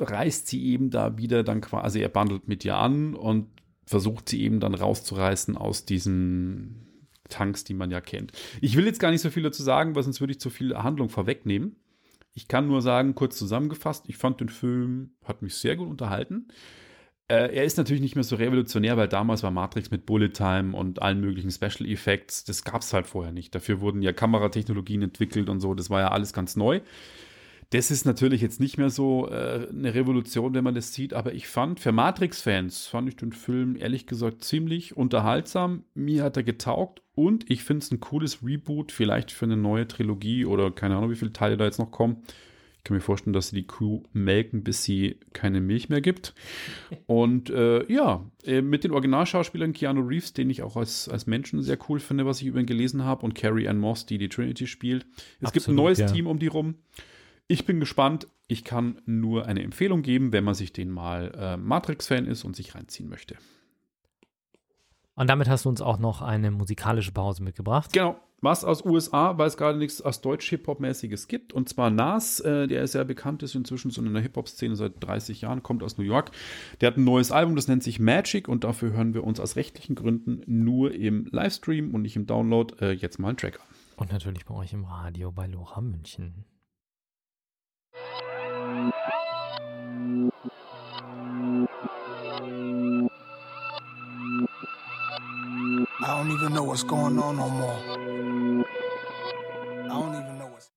reißt sie eben da wieder dann quasi, er bandelt mit ihr an und versucht sie eben dann rauszureißen aus diesen Tanks, die man ja kennt. Ich will jetzt gar nicht so viel dazu sagen, weil sonst würde ich zu viel Handlung vorwegnehmen. Ich kann nur sagen, kurz zusammengefasst, ich fand den Film, hat mich sehr gut unterhalten. Äh, er ist natürlich nicht mehr so revolutionär, weil damals war Matrix mit Bullet Time und allen möglichen Special Effects, das gab es halt vorher nicht. Dafür wurden ja Kameratechnologien entwickelt und so, das war ja alles ganz neu. Das ist natürlich jetzt nicht mehr so äh, eine Revolution, wenn man das sieht, aber ich fand, für Matrix-Fans fand ich den Film ehrlich gesagt ziemlich unterhaltsam. Mir hat er getaugt und ich finde es ein cooles Reboot, vielleicht für eine neue Trilogie oder keine Ahnung, wie viele Teile da jetzt noch kommen. Ich kann mir vorstellen, dass sie die Kuh melken, bis sie keine Milch mehr gibt. Und äh, ja, äh, mit den Originalschauspielern Keanu Reeves, den ich auch als, als Menschen sehr cool finde, was ich über ihn gelesen habe, und Carrie Ann Moss, die die Trinity spielt. Es Absolut, gibt ein neues ja. Team um die rum. Ich bin gespannt. Ich kann nur eine Empfehlung geben, wenn man sich den mal äh, Matrix-Fan ist und sich reinziehen möchte. Und damit hast du uns auch noch eine musikalische Pause mitgebracht. Genau. Was aus USA, weil es gerade nichts aus Deutsch-Hip-Hop-mäßiges gibt. Und zwar Nas, äh, der sehr bekannt ist, inzwischen so in der Hip-Hop-Szene seit 30 Jahren, kommt aus New York. Der hat ein neues Album, das nennt sich Magic. Und dafür hören wir uns aus rechtlichen Gründen nur im Livestream und nicht im Download äh, jetzt mal einen Track an. Und natürlich bei euch im Radio bei Lora München. I don't even know what's going on no more. I don't even know what's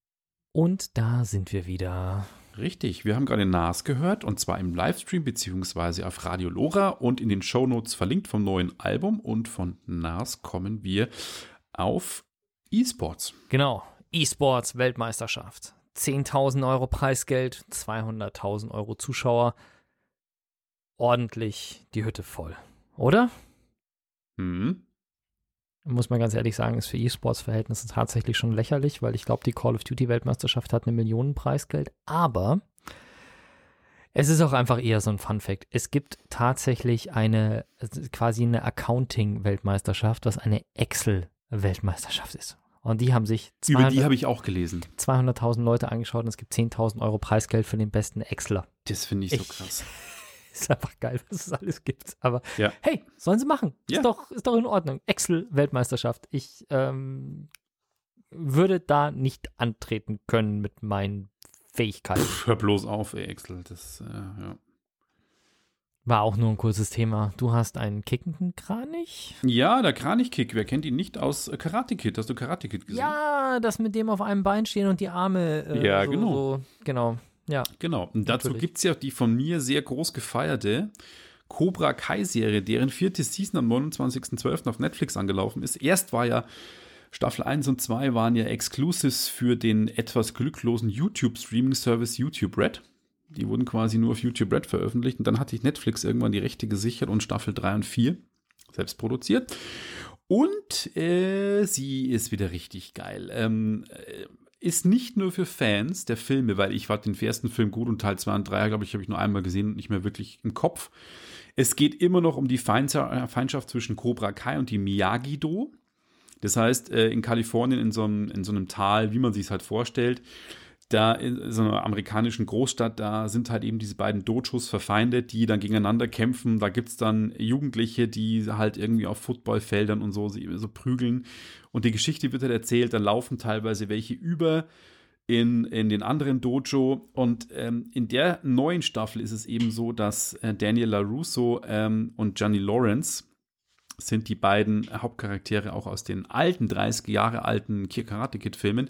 Und da sind wir wieder. Richtig, wir haben gerade Nas gehört und zwar im Livestream beziehungsweise auf Radio Lora und in den Shownotes verlinkt vom neuen Album und von Nas kommen wir auf E-Sports. Genau, E-Sports Weltmeisterschaft. 10.000 Euro Preisgeld, 200.000 Euro Zuschauer. Ordentlich die Hütte voll, oder? Mhm. Muss man ganz ehrlich sagen, ist für E-Sports-Verhältnisse tatsächlich schon lächerlich, weil ich glaube, die Call of Duty-Weltmeisterschaft hat eine Million Preisgeld. Aber es ist auch einfach eher so ein Fun-Fact. Es gibt tatsächlich eine, quasi eine Accounting-Weltmeisterschaft, was eine Excel-Weltmeisterschaft ist. Und die haben sich 200, Über die habe ich auch gelesen. 200.000 Leute angeschaut und es gibt 10.000 Euro Preisgeld für den besten Exler. Das finde ich, ich so krass. Ist einfach geil, was es alles gibt. Aber ja. hey, sollen sie machen. Ja. Ist, doch, ist doch in Ordnung. Excel-Weltmeisterschaft. Ich ähm, würde da nicht antreten können mit meinen Fähigkeiten. Pff, hör bloß auf, ey, Excel. Das, äh, ja. War auch nur ein kurzes Thema. Du hast einen kickenden Kranich? Ja, der Kranichkick. Wer kennt ihn nicht aus äh, Karate Kid? Hast du Karate Kid gesehen? Ja, das mit dem auf einem Bein stehen und die Arme. Äh, ja, so, genau. So, genau. Ja. Genau. Und dazu gibt es ja die von mir sehr groß gefeierte Cobra Kai-Serie, deren vierte Season am 29.12. auf Netflix angelaufen ist. Erst war ja Staffel 1 und 2 waren ja Exclusives für den etwas glücklosen YouTube-Streaming-Service YouTube Red. Die wurden quasi nur auf YouTube Red veröffentlicht. Und dann hatte ich Netflix irgendwann die Rechte gesichert und Staffel 3 und 4 selbst produziert. Und äh, sie ist wieder richtig geil. Ähm, äh, ist nicht nur für Fans der Filme, weil ich fand den ersten Film gut und Teil 2 und 3, glaube ich, habe ich nur einmal gesehen und nicht mehr wirklich im Kopf. Es geht immer noch um die Feindschaft zwischen Cobra Kai und die Miyagi-Do. Das heißt, äh, in Kalifornien in so einem, in so einem Tal, wie man sich es halt vorstellt, da in so einer amerikanischen Großstadt, da sind halt eben diese beiden Dojos verfeindet, die dann gegeneinander kämpfen. Da gibt es dann Jugendliche, die halt irgendwie auf Footballfeldern und so, so prügeln. Und die Geschichte wird halt erzählt, dann laufen teilweise welche über in, in den anderen Dojo. Und ähm, in der neuen Staffel ist es eben so, dass äh, Daniel LaRusso ähm, und Gianni Lawrence, sind die beiden Hauptcharaktere auch aus den alten, 30 Jahre alten Karate Kid Filmen.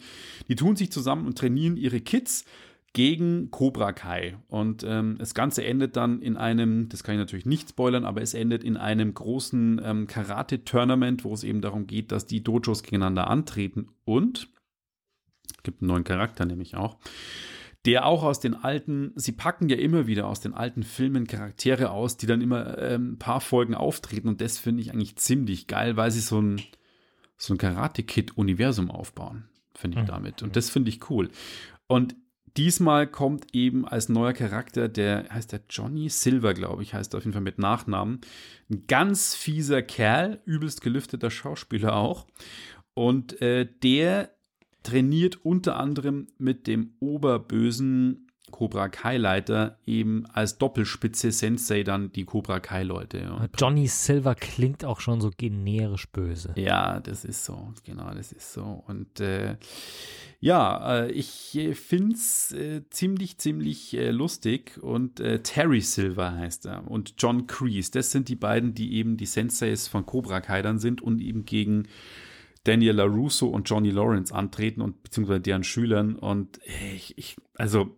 Die tun sich zusammen und trainieren ihre Kids gegen Cobra Kai. Und ähm, das Ganze endet dann in einem, das kann ich natürlich nicht spoilern, aber es endet in einem großen ähm, Karate-Tournament, wo es eben darum geht, dass die Dojos gegeneinander antreten. Und es gibt einen neuen Charakter nämlich auch, der auch aus den alten, sie packen ja immer wieder aus den alten Filmen Charaktere aus, die dann immer ähm, ein paar Folgen auftreten. Und das finde ich eigentlich ziemlich geil, weil sie so ein, so ein Karate-Kid-Universum aufbauen, finde ich mhm. damit. Und das finde ich cool. Und Diesmal kommt eben als neuer Charakter, der heißt der Johnny Silver, glaube ich, heißt auf jeden Fall mit Nachnamen. Ein ganz fieser Kerl, übelst gelüfteter Schauspieler auch. Und äh, der trainiert unter anderem mit dem oberbösen Cobra Kai-Leiter eben als Doppelspitze Sensei dann die Cobra Kai-Leute. Johnny Silver klingt auch schon so generisch böse. Ja, das ist so, genau, das ist so. Und äh, ja, äh, ich finde es äh, ziemlich, ziemlich äh, lustig und äh, Terry Silver heißt er und John Kreese, das sind die beiden, die eben die Senseis von Cobra Kai dann sind und eben gegen Daniel LaRusso und Johnny Lawrence antreten und beziehungsweise deren Schülern und ich, ich also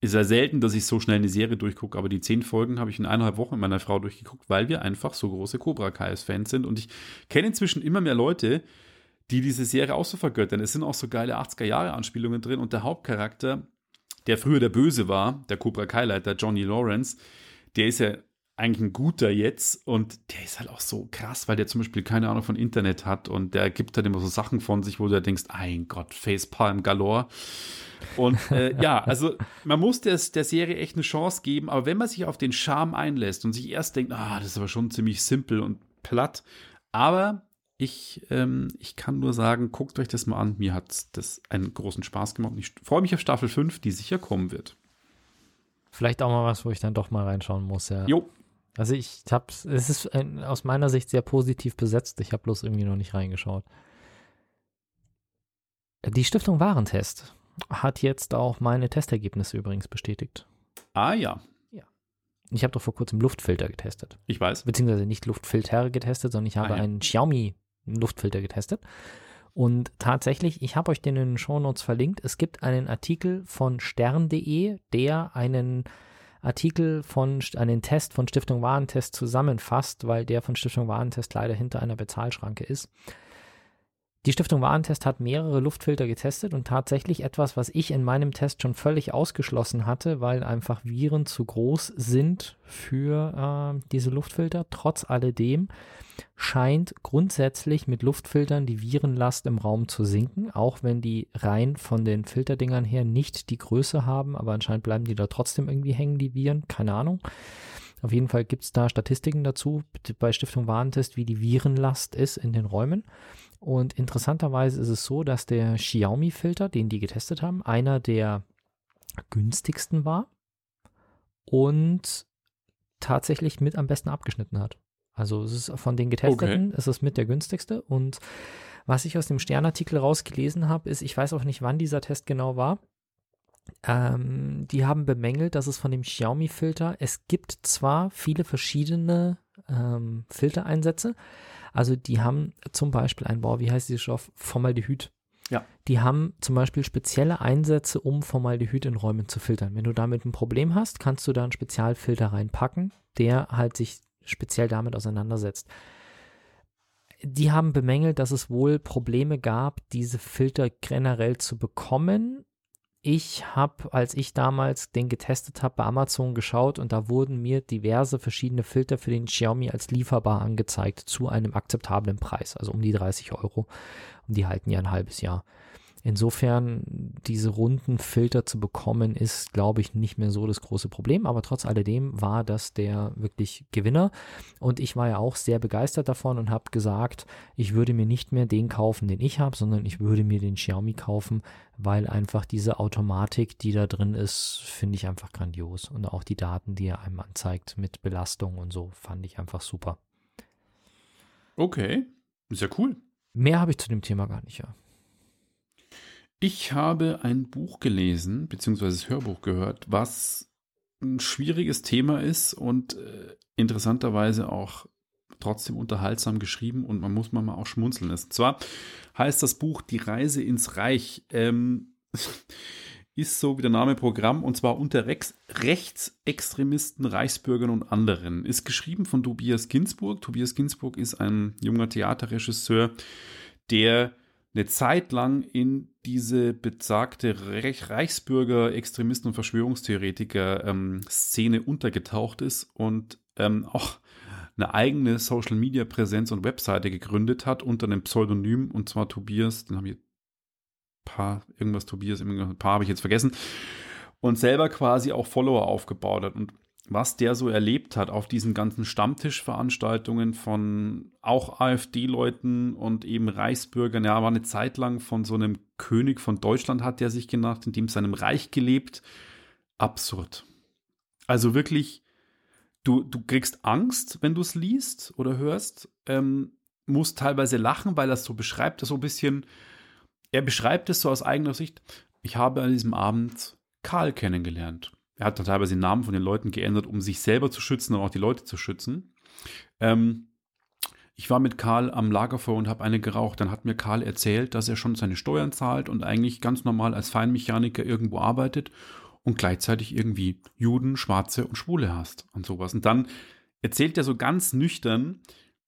ist ja selten, dass ich so schnell eine Serie durchgucke, aber die zehn Folgen habe ich in eineinhalb Wochen mit meiner Frau durchgeguckt, weil wir einfach so große Cobra Kai-Fans sind. Und ich kenne inzwischen immer mehr Leute, die diese Serie auch so vergöttern. Es sind auch so geile 80er-Jahre-Anspielungen drin und der Hauptcharakter, der früher der Böse war, der Cobra Kai-Leiter Johnny Lawrence, der ist ja eigentlich ein guter jetzt und der ist halt auch so krass, weil der zum Beispiel keine Ahnung von Internet hat und der gibt halt immer so Sachen von sich, wo du denkst, ein Gott, Facepalm galore. Und äh, ja, also man muss des, der Serie echt eine Chance geben, aber wenn man sich auf den Charme einlässt und sich erst denkt, ah, das ist aber schon ziemlich simpel und platt, aber ich, ähm, ich kann nur sagen, guckt euch das mal an. Mir hat das einen großen Spaß gemacht. Ich freue mich auf Staffel 5, die sicher kommen wird. Vielleicht auch mal was, wo ich dann doch mal reinschauen muss, ja. Jo. Also ich hab's, es ist ein, aus meiner Sicht sehr positiv besetzt. Ich habe bloß irgendwie noch nicht reingeschaut. Die Stiftung Warentest hat jetzt auch meine Testergebnisse übrigens bestätigt. Ah ja. Ja. Ich habe doch vor kurzem Luftfilter getestet. Ich weiß. Beziehungsweise nicht Luftfilter getestet, sondern ich habe ah, ja. einen Xiaomi Luftfilter getestet. Und tatsächlich, ich habe euch den in den Shownotes verlinkt. Es gibt einen Artikel von stern.de, der einen Artikel von einen Test von Stiftung Warentest zusammenfasst, weil der von Stiftung Warentest leider hinter einer Bezahlschranke ist. Die Stiftung Warentest hat mehrere Luftfilter getestet und tatsächlich etwas, was ich in meinem Test schon völlig ausgeschlossen hatte, weil einfach Viren zu groß sind für äh, diese Luftfilter. Trotz alledem scheint grundsätzlich mit Luftfiltern die Virenlast im Raum zu sinken, auch wenn die rein von den Filterdingern her nicht die Größe haben, aber anscheinend bleiben die da trotzdem irgendwie hängen, die Viren, keine Ahnung. Auf jeden Fall gibt es da Statistiken dazu bei Stiftung Warentest, wie die Virenlast ist in den Räumen. Und interessanterweise ist es so, dass der Xiaomi-Filter, den die getestet haben, einer der günstigsten war und tatsächlich mit am besten abgeschnitten hat. Also es ist von den getesteten, okay. ist es mit der günstigste. Und was ich aus dem Sternartikel rausgelesen habe, ist, ich weiß auch nicht, wann dieser Test genau war. Ähm, die haben bemängelt, dass es von dem Xiaomi-Filter, es gibt zwar viele verschiedene ähm, Filtereinsätze, also die haben zum Beispiel ein, boah, wie heißt dieser Stoff? Formaldehyd. Ja. Die haben zum Beispiel spezielle Einsätze, um Formaldehyd in Räumen zu filtern. Wenn du damit ein Problem hast, kannst du da einen Spezialfilter reinpacken, der halt sich speziell damit auseinandersetzt. Die haben bemängelt, dass es wohl Probleme gab, diese Filter generell zu bekommen ich habe, als ich damals den getestet habe, bei Amazon geschaut und da wurden mir diverse verschiedene Filter für den Xiaomi als lieferbar angezeigt zu einem akzeptablen Preis, also um die 30 Euro. Und die halten ja ein halbes Jahr. Insofern, diese runden Filter zu bekommen, ist, glaube ich, nicht mehr so das große Problem. Aber trotz alledem war das der wirklich Gewinner. Und ich war ja auch sehr begeistert davon und habe gesagt, ich würde mir nicht mehr den kaufen, den ich habe, sondern ich würde mir den Xiaomi kaufen, weil einfach diese Automatik, die da drin ist, finde ich einfach grandios. Und auch die Daten, die er einem anzeigt mit Belastung und so, fand ich einfach super. Okay, ist ja cool. Mehr habe ich zu dem Thema gar nicht, ja. Ich habe ein Buch gelesen, beziehungsweise das Hörbuch gehört, was ein schwieriges Thema ist und äh, interessanterweise auch trotzdem unterhaltsam geschrieben und man muss mal auch schmunzeln. Und zwar heißt das Buch Die Reise ins Reich. Ähm, (laughs) ist so wie der Name Programm und zwar unter Rex Rechtsextremisten, Reichsbürgern und anderen. Ist geschrieben von Tobias Ginsburg. Tobias Ginsburg ist ein junger Theaterregisseur, der eine Zeit lang in diese besagte Reichsbürger, Extremisten und Verschwörungstheoretiker-Szene ähm, untergetaucht ist und ähm, auch eine eigene Social-Media-Präsenz und Webseite gegründet hat unter einem Pseudonym und zwar Tobias, den haben wir paar, irgendwas Tobias, ein paar habe ich jetzt vergessen und selber quasi auch Follower aufgebaut hat. Und was der so erlebt hat auf diesen ganzen Stammtischveranstaltungen von auch AfD-Leuten und eben Reichsbürgern. Ja, war eine Zeit lang von so einem König von Deutschland, hat der sich genannt, in dem seinem Reich gelebt. Absurd. Also wirklich, du, du kriegst Angst, wenn du es liest oder hörst, ähm, musst teilweise lachen, weil er es so beschreibt, so ein bisschen, er beschreibt es so aus eigener Sicht. Ich habe an diesem Abend Karl kennengelernt. Er hat dann teilweise den Namen von den Leuten geändert, um sich selber zu schützen und auch die Leute zu schützen. Ähm, ich war mit Karl am Lagerfeuer und habe eine geraucht. Dann hat mir Karl erzählt, dass er schon seine Steuern zahlt und eigentlich ganz normal als Feinmechaniker irgendwo arbeitet und gleichzeitig irgendwie Juden, Schwarze und Schwule hast und sowas. Und dann erzählt er so ganz nüchtern,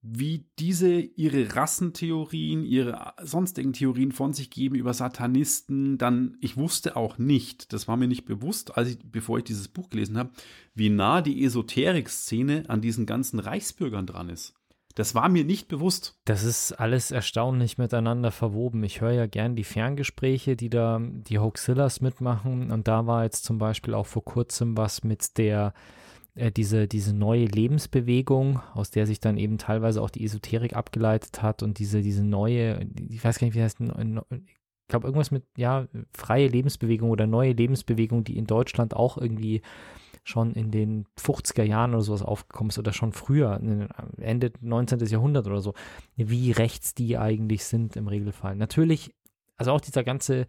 wie diese ihre Rassentheorien, ihre sonstigen Theorien von sich geben über Satanisten, dann, ich wusste auch nicht, das war mir nicht bewusst, als ich, bevor ich dieses Buch gelesen habe, wie nah die Esoterik-Szene an diesen ganzen Reichsbürgern dran ist. Das war mir nicht bewusst. Das ist alles erstaunlich miteinander verwoben. Ich höre ja gern die Ferngespräche, die da die Hoaxillas mitmachen. Und da war jetzt zum Beispiel auch vor kurzem was mit der äh, diese, diese neue Lebensbewegung, aus der sich dann eben teilweise auch die Esoterik abgeleitet hat und diese, diese neue, ich weiß gar nicht, wie heißt, ich glaube irgendwas mit, ja, freie Lebensbewegung oder neue Lebensbewegung, die in Deutschland auch irgendwie schon in den 50er Jahren oder sowas aufgekommen ist oder schon früher, Ende 19. Jahrhundert oder so, wie rechts die eigentlich sind im Regelfall. Natürlich, also auch dieser ganze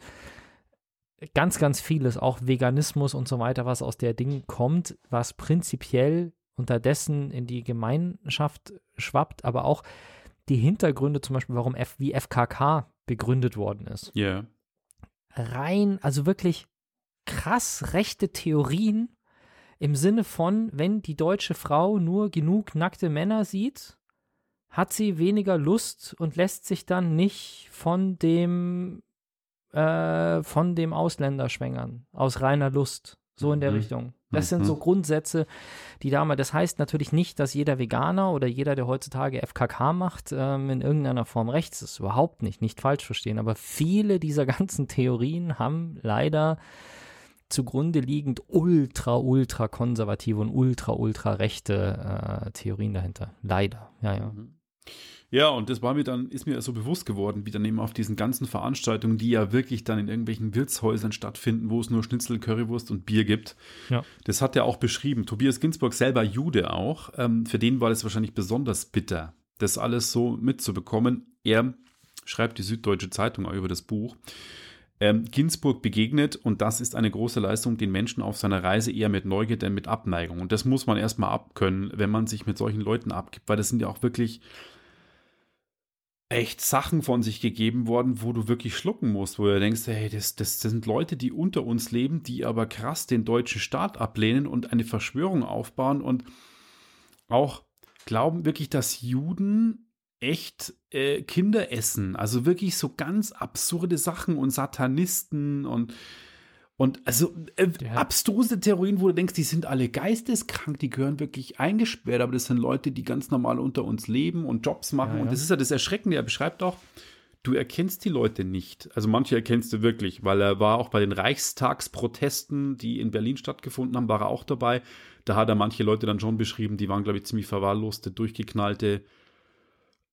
ganz, ganz vieles, auch Veganismus und so weiter, was aus der Ding kommt, was prinzipiell unterdessen in die Gemeinschaft schwappt, aber auch die Hintergründe, zum Beispiel, warum F wie FKK begründet worden ist. Ja. Yeah. Rein, also wirklich krass rechte Theorien im Sinne von, wenn die deutsche Frau nur genug nackte Männer sieht, hat sie weniger Lust und lässt sich dann nicht von dem äh, von dem Ausländer schwängern, aus reiner Lust. So in der mhm. Richtung. Das sind so mhm. Grundsätze, die damals, das heißt natürlich nicht, dass jeder Veganer oder jeder, der heutzutage FKK macht, ähm, in irgendeiner Form rechts ist. Überhaupt nicht, nicht falsch verstehen. Aber viele dieser (laughs) ganzen Theorien haben leider zugrunde liegend ultra, ultra konservative und ultra, ultra rechte äh, Theorien dahinter. Leider, ja, ja. Mhm. Ja, und das war mir dann, ist mir so bewusst geworden, wie dann eben auf diesen ganzen Veranstaltungen, die ja wirklich dann in irgendwelchen Wirtshäusern stattfinden, wo es nur Schnitzel, Currywurst und Bier gibt. Ja. Das hat er auch beschrieben. Tobias Ginsburg selber Jude auch. Ähm, für den war das wahrscheinlich besonders bitter, das alles so mitzubekommen. Er schreibt die Süddeutsche Zeitung auch über das Buch. Ähm, Ginsburg begegnet, und das ist eine große Leistung, den Menschen auf seiner Reise eher mit Neugier denn mit Abneigung. Und das muss man erstmal abkönnen, wenn man sich mit solchen Leuten abgibt, weil das sind ja auch wirklich echt Sachen von sich gegeben worden, wo du wirklich schlucken musst, wo du denkst, hey, das, das, sind Leute, die unter uns leben, die aber krass den deutschen Staat ablehnen und eine Verschwörung aufbauen und auch glauben wirklich, dass Juden echt äh, Kinder essen. Also wirklich so ganz absurde Sachen und Satanisten und und also äh, ja. abstruse Theorien, wo du denkst, die sind alle geisteskrank, die gehören wirklich eingesperrt, aber das sind Leute, die ganz normal unter uns leben und Jobs machen. Ja, ja. Und das ist ja das Erschreckende. Er beschreibt auch, du erkennst die Leute nicht. Also manche erkennst du wirklich, weil er war auch bei den Reichstagsprotesten, die in Berlin stattgefunden haben, war er auch dabei. Da hat er manche Leute dann schon beschrieben, die waren, glaube ich, ziemlich verwahrloste, durchgeknallte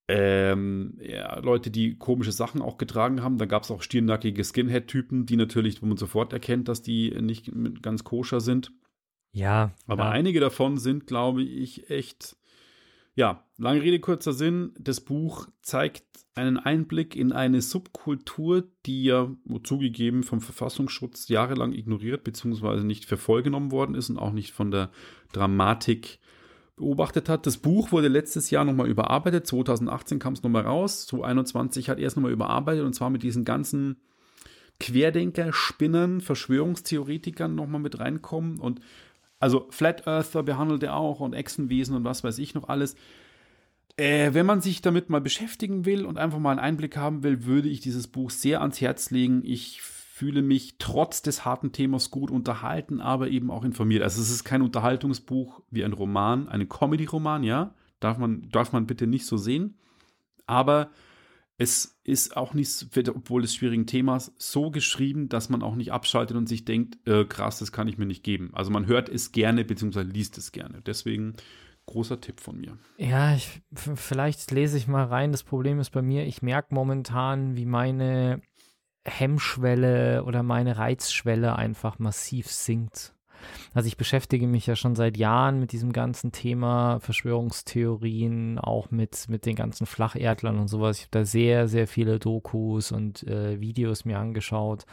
ähm, ja, Leute, die komische Sachen auch getragen haben. Da gab es auch stirnackige Skinhead-Typen, die natürlich, wo man sofort erkennt, dass die nicht ganz koscher sind. Ja. Aber ja. einige davon sind, glaube ich, echt. Ja, lange Rede, kurzer Sinn. Das Buch zeigt einen Einblick in eine Subkultur, die ja zugegeben vom Verfassungsschutz jahrelang ignoriert bzw. nicht für voll genommen worden ist und auch nicht von der Dramatik beobachtet hat. Das Buch wurde letztes Jahr nochmal überarbeitet. 2018 kam es nochmal raus. 2021 hat er es nochmal überarbeitet und zwar mit diesen ganzen Querdenker, Spinnern, Verschwörungstheoretikern nochmal mit reinkommen und also Flat Earther behandelt er auch und Echsenwesen und was weiß ich noch alles. Äh, wenn man sich damit mal beschäftigen will und einfach mal einen Einblick haben will, würde ich dieses Buch sehr ans Herz legen. Ich fühle mich trotz des harten Themas gut unterhalten, aber eben auch informiert. Also es ist kein Unterhaltungsbuch wie ein Roman, ein Comedy-Roman, ja, darf man, darf man bitte nicht so sehen. Aber es ist auch nicht, obwohl es schwierigen Themas, so geschrieben, dass man auch nicht abschaltet und sich denkt, äh, krass, das kann ich mir nicht geben. Also man hört es gerne beziehungsweise liest es gerne. Deswegen großer Tipp von mir. Ja, ich, vielleicht lese ich mal rein. Das Problem ist bei mir, ich merke momentan, wie meine Hemmschwelle oder meine Reizschwelle einfach massiv sinkt. Also ich beschäftige mich ja schon seit Jahren mit diesem ganzen Thema Verschwörungstheorien, auch mit, mit den ganzen Flacherdlern und sowas. Ich habe da sehr, sehr viele Dokus und äh, Videos mir angeschaut.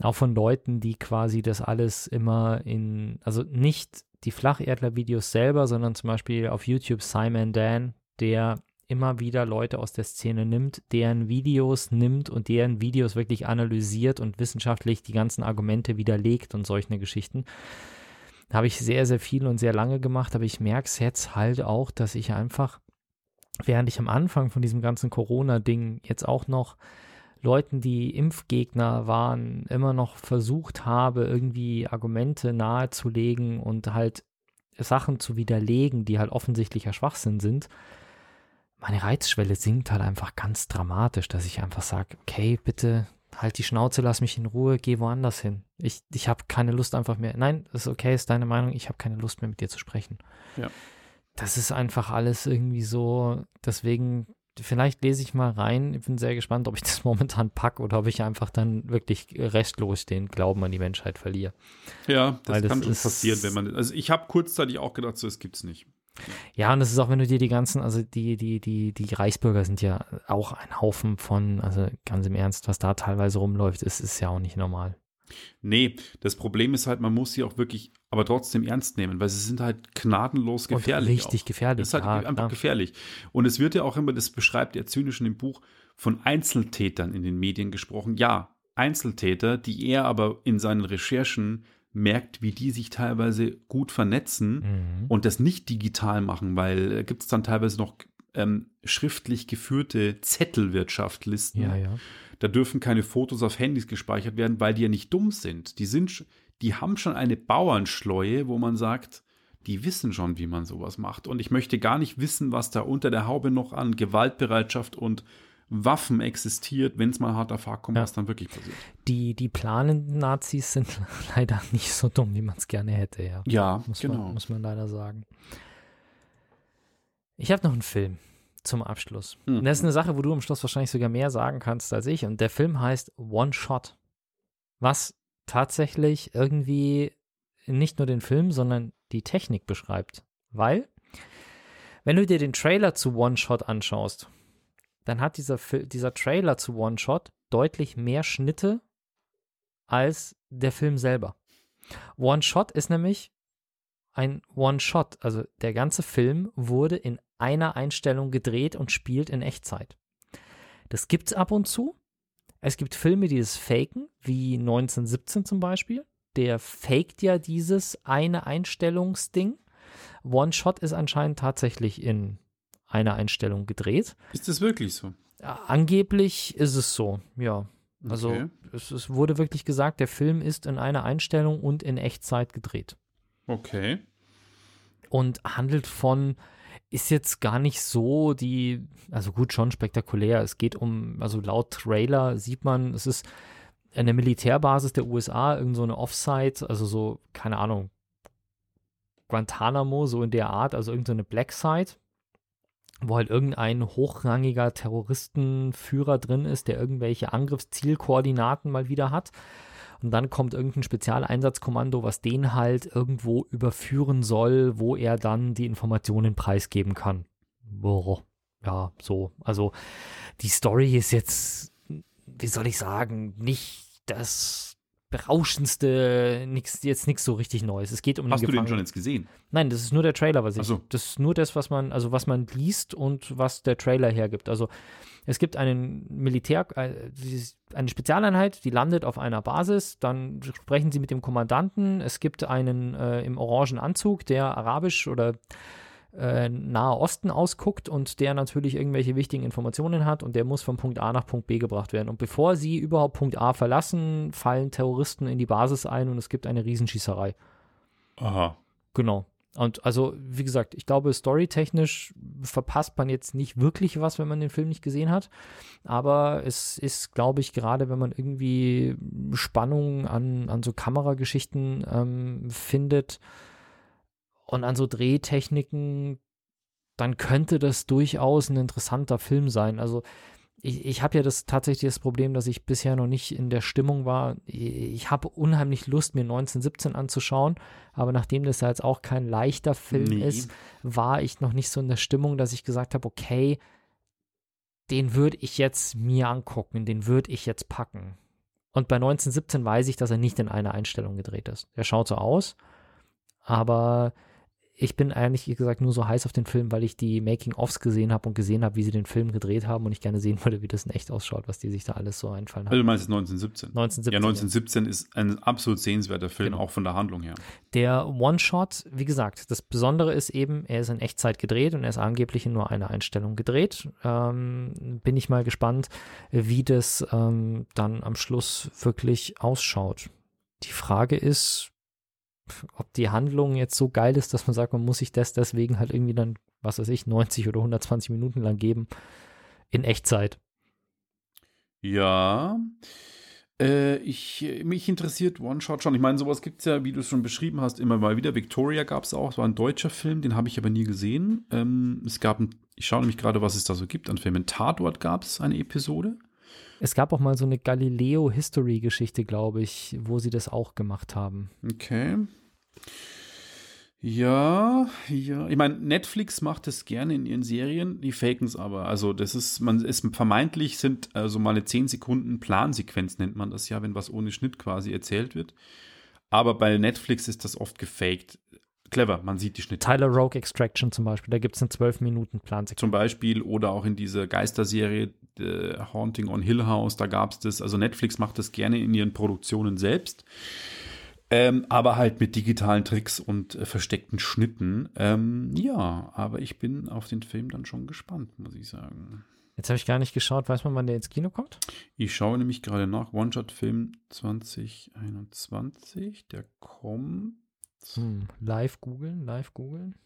Auch von Leuten, die quasi das alles immer in, also nicht die Flacherdler-Videos selber, sondern zum Beispiel auf YouTube Simon Dan, der immer wieder Leute aus der Szene nimmt, deren Videos nimmt und deren Videos wirklich analysiert und wissenschaftlich die ganzen Argumente widerlegt und solche Geschichten. Habe ich sehr, sehr viel und sehr lange gemacht, aber ich merke es jetzt halt auch, dass ich einfach, während ich am Anfang von diesem ganzen Corona-Ding jetzt auch noch Leuten, die Impfgegner waren, immer noch versucht habe, irgendwie Argumente nahezulegen und halt Sachen zu widerlegen, die halt offensichtlicher Schwachsinn sind, meine Reizschwelle sinkt halt einfach ganz dramatisch, dass ich einfach sage, okay, bitte halt die Schnauze, lass mich in Ruhe, geh woanders hin. Ich, ich habe keine Lust einfach mehr. Nein, ist okay, ist deine Meinung, ich habe keine Lust mehr mit dir zu sprechen. Ja. Das ist einfach alles irgendwie so, deswegen, vielleicht lese ich mal rein. Ich bin sehr gespannt, ob ich (laughs) das momentan packe oder ob ich einfach dann wirklich restlos den Glauben an die Menschheit verliere. Ja, das, das kann schon passieren, wenn man. Also ich habe kurzzeitig auch gedacht, so es gibt's nicht. Ja, und das ist auch, wenn du dir die ganzen, also die, die, die, die Reichsbürger sind ja auch ein Haufen von, also ganz im Ernst, was da teilweise rumläuft, ist, ist ja auch nicht normal. Nee, das Problem ist halt, man muss sie auch wirklich, aber trotzdem ernst nehmen, weil sie sind halt gnadenlos gefährlich. Und richtig auch. gefährlich. Das ist halt ja, einfach klar. gefährlich. Und es wird ja auch immer, das beschreibt er zynisch in dem Buch, von Einzeltätern in den Medien gesprochen. Ja, Einzeltäter, die er aber in seinen Recherchen merkt, wie die sich teilweise gut vernetzen mhm. und das nicht digital machen, weil äh, gibt es dann teilweise noch ähm, schriftlich geführte Zettelwirtschaftlisten. Ja, ja. Da dürfen keine Fotos auf Handys gespeichert werden, weil die ja nicht dumm sind. Die sind, die haben schon eine Bauernschleue, wo man sagt, die wissen schon, wie man sowas macht. Und ich möchte gar nicht wissen, was da unter der Haube noch an Gewaltbereitschaft und Waffen existiert, wenn es mal hart auf hart kommt, ja. was dann wirklich passiert. Die, die planenden Nazis sind (laughs) leider nicht so dumm, wie man es gerne hätte, ja. Ja, muss genau. Man, muss man leider sagen. Ich habe noch einen Film zum Abschluss. Mhm. Und das ist eine Sache, wo du am Schluss wahrscheinlich sogar mehr sagen kannst als ich. Und der Film heißt One Shot. Was tatsächlich irgendwie nicht nur den Film, sondern die Technik beschreibt. Weil, wenn du dir den Trailer zu One Shot anschaust, dann hat dieser, dieser Trailer zu One Shot deutlich mehr Schnitte als der Film selber. One Shot ist nämlich ein One Shot, also der ganze Film wurde in einer Einstellung gedreht und spielt in Echtzeit. Das gibt's ab und zu. Es gibt Filme, die es faken, wie 1917 zum Beispiel. Der faked ja dieses eine Einstellungsding. One Shot ist anscheinend tatsächlich in einer Einstellung gedreht. Ist das wirklich so? Angeblich ist es so, ja. Also okay. es, es, wurde wirklich gesagt, der Film ist in einer Einstellung und in Echtzeit gedreht. Okay. Und handelt von, ist jetzt gar nicht so die, also gut, schon spektakulär. Es geht um, also laut Trailer sieht man, es ist eine Militärbasis der USA, irgend so eine Offsite, also so, keine Ahnung, Guantanamo, so in der Art, also irgendeine so Black Site wo halt irgendein hochrangiger Terroristenführer drin ist, der irgendwelche Angriffszielkoordinaten mal wieder hat. Und dann kommt irgendein Spezialeinsatzkommando, was den halt irgendwo überführen soll, wo er dann die Informationen preisgeben kann. Boah, ja, so. Also die Story ist jetzt, wie soll ich sagen, nicht das berauschendste, nix, jetzt nichts so richtig Neues. Es geht um Hast du den schon jetzt gesehen? Nein, das ist nur der Trailer, was ich. So. Das ist nur das, was man, also was man liest und was der Trailer hergibt. Also es gibt einen Militär, äh, eine Spezialeinheit, die landet auf einer Basis, dann sprechen sie mit dem Kommandanten. Es gibt einen äh, im orangen Anzug, der arabisch oder äh, Nahe Osten ausguckt und der natürlich irgendwelche wichtigen Informationen hat und der muss von Punkt A nach Punkt B gebracht werden. Und bevor sie überhaupt Punkt A verlassen, fallen Terroristen in die Basis ein und es gibt eine Riesenschießerei. Aha. Genau. Und also, wie gesagt, ich glaube, storytechnisch verpasst man jetzt nicht wirklich was, wenn man den Film nicht gesehen hat. Aber es ist, glaube ich, gerade wenn man irgendwie Spannung an, an so Kamerageschichten ähm, findet, und an so Drehtechniken, dann könnte das durchaus ein interessanter Film sein. Also ich, ich habe ja das tatsächlich das Problem, dass ich bisher noch nicht in der Stimmung war. Ich habe unheimlich Lust, mir 1917 anzuschauen, aber nachdem das ja jetzt auch kein leichter Film nee. ist, war ich noch nicht so in der Stimmung, dass ich gesagt habe, okay, den würde ich jetzt mir angucken, den würde ich jetzt packen. Und bei 1917 weiß ich, dass er nicht in einer Einstellung gedreht ist. Er schaut so aus, aber ich bin eigentlich, wie gesagt, nur so heiß auf den Film, weil ich die Making-ofs gesehen habe und gesehen habe, wie sie den Film gedreht haben und ich gerne sehen würde, wie das in echt ausschaut, was die sich da alles so einfallen haben. Also du meinst 1917? 1917 ja, 1917 ja. ist ein absolut sehenswerter Film, genau. auch von der Handlung her. Der One-Shot, wie gesagt, das Besondere ist eben, er ist in Echtzeit gedreht und er ist angeblich in nur einer Einstellung gedreht. Ähm, bin ich mal gespannt, wie das ähm, dann am Schluss wirklich ausschaut. Die Frage ist, ob die Handlung jetzt so geil ist, dass man sagt, man muss sich das deswegen halt irgendwie dann, was weiß ich, 90 oder 120 Minuten lang geben in Echtzeit. Ja. Äh, ich, mich interessiert One-Shot schon. Ich meine, sowas gibt es ja, wie du es schon beschrieben hast, immer mal wieder. Victoria gab es auch. Es war ein deutscher Film, den habe ich aber nie gesehen. Ähm, es gab, ein, ich schaue nämlich gerade, was es da so gibt an Filmen. Tatort gab es eine Episode. Es gab auch mal so eine Galileo-History-Geschichte, glaube ich, wo sie das auch gemacht haben. Okay. Ja, ja. Ich meine, Netflix macht das gerne in ihren Serien, die faken es aber. Also, das ist, man ist vermeintlich sind also mal eine 10 Sekunden Plansequenz, nennt man das ja, wenn was ohne Schnitt quasi erzählt wird. Aber bei Netflix ist das oft gefaked. Clever, man sieht die Schnitte. Tyler Rogue Extraction zum Beispiel, da gibt es eine 12 Minuten Plansequenz. Zum Beispiel oder auch in dieser Geisterserie äh, Haunting on Hill House, da gab es das. Also Netflix macht das gerne in ihren Produktionen selbst. Ähm, aber halt mit digitalen Tricks und äh, versteckten Schnitten. Ähm, ja, aber ich bin auf den Film dann schon gespannt, muss ich sagen. Jetzt habe ich gar nicht geschaut, weiß man, wann der ins Kino kommt? Ich schaue nämlich gerade nach. One-Shot-Film 2021, der kommt. Hm, live googeln, live googeln.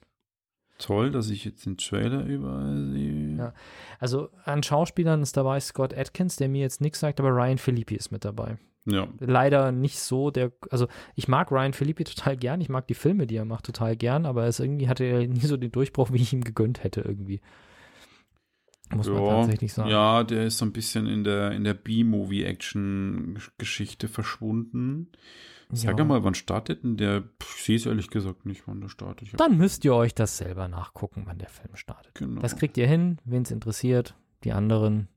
Toll, dass ich jetzt den Trailer überall sehe. Ja, also an Schauspielern ist dabei Scott Atkins, der mir jetzt nichts sagt, aber Ryan Philippi ist mit dabei. Ja. Leider nicht so der, also ich mag Ryan Philippi total gern, ich mag die Filme, die er macht, total gern, aber es irgendwie hatte er nie so den Durchbruch, wie ich ihm gegönnt hätte irgendwie. Muss ja, man tatsächlich sagen. Ja, der ist so ein bisschen in der, in der B-Movie-Action-Geschichte verschwunden. Sag ja. mal, wann startet denn der? ich sehe es ehrlich gesagt nicht, wann der startet. Dann müsst ihr euch das selber nachgucken, wann der Film startet. Genau. Das kriegt ihr hin, wen es interessiert. Die anderen,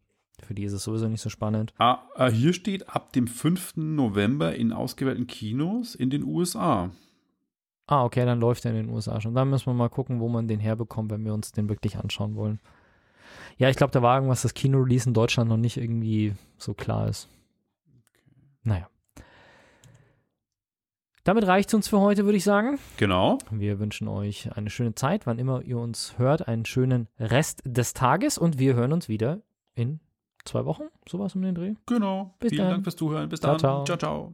für die ist es sowieso nicht so spannend. Ah, ah hier steht ab dem 5. November in ausgewählten Kinos in den USA. Ah, okay, dann läuft er in den USA schon. Dann müssen wir mal gucken, wo man den herbekommt, wenn wir uns den wirklich anschauen wollen. Ja, ich glaube, da war irgendwas, das Kino-Release in Deutschland noch nicht irgendwie so klar ist. Okay. Naja. Damit reicht es uns für heute, würde ich sagen. Genau. Wir wünschen euch eine schöne Zeit, wann immer ihr uns hört, einen schönen Rest des Tages und wir hören uns wieder in zwei Wochen, sowas um den Dreh. Genau. Bis Vielen dann. Dank fürs Zuhören. Bis ciao, dann. Ciao, ciao.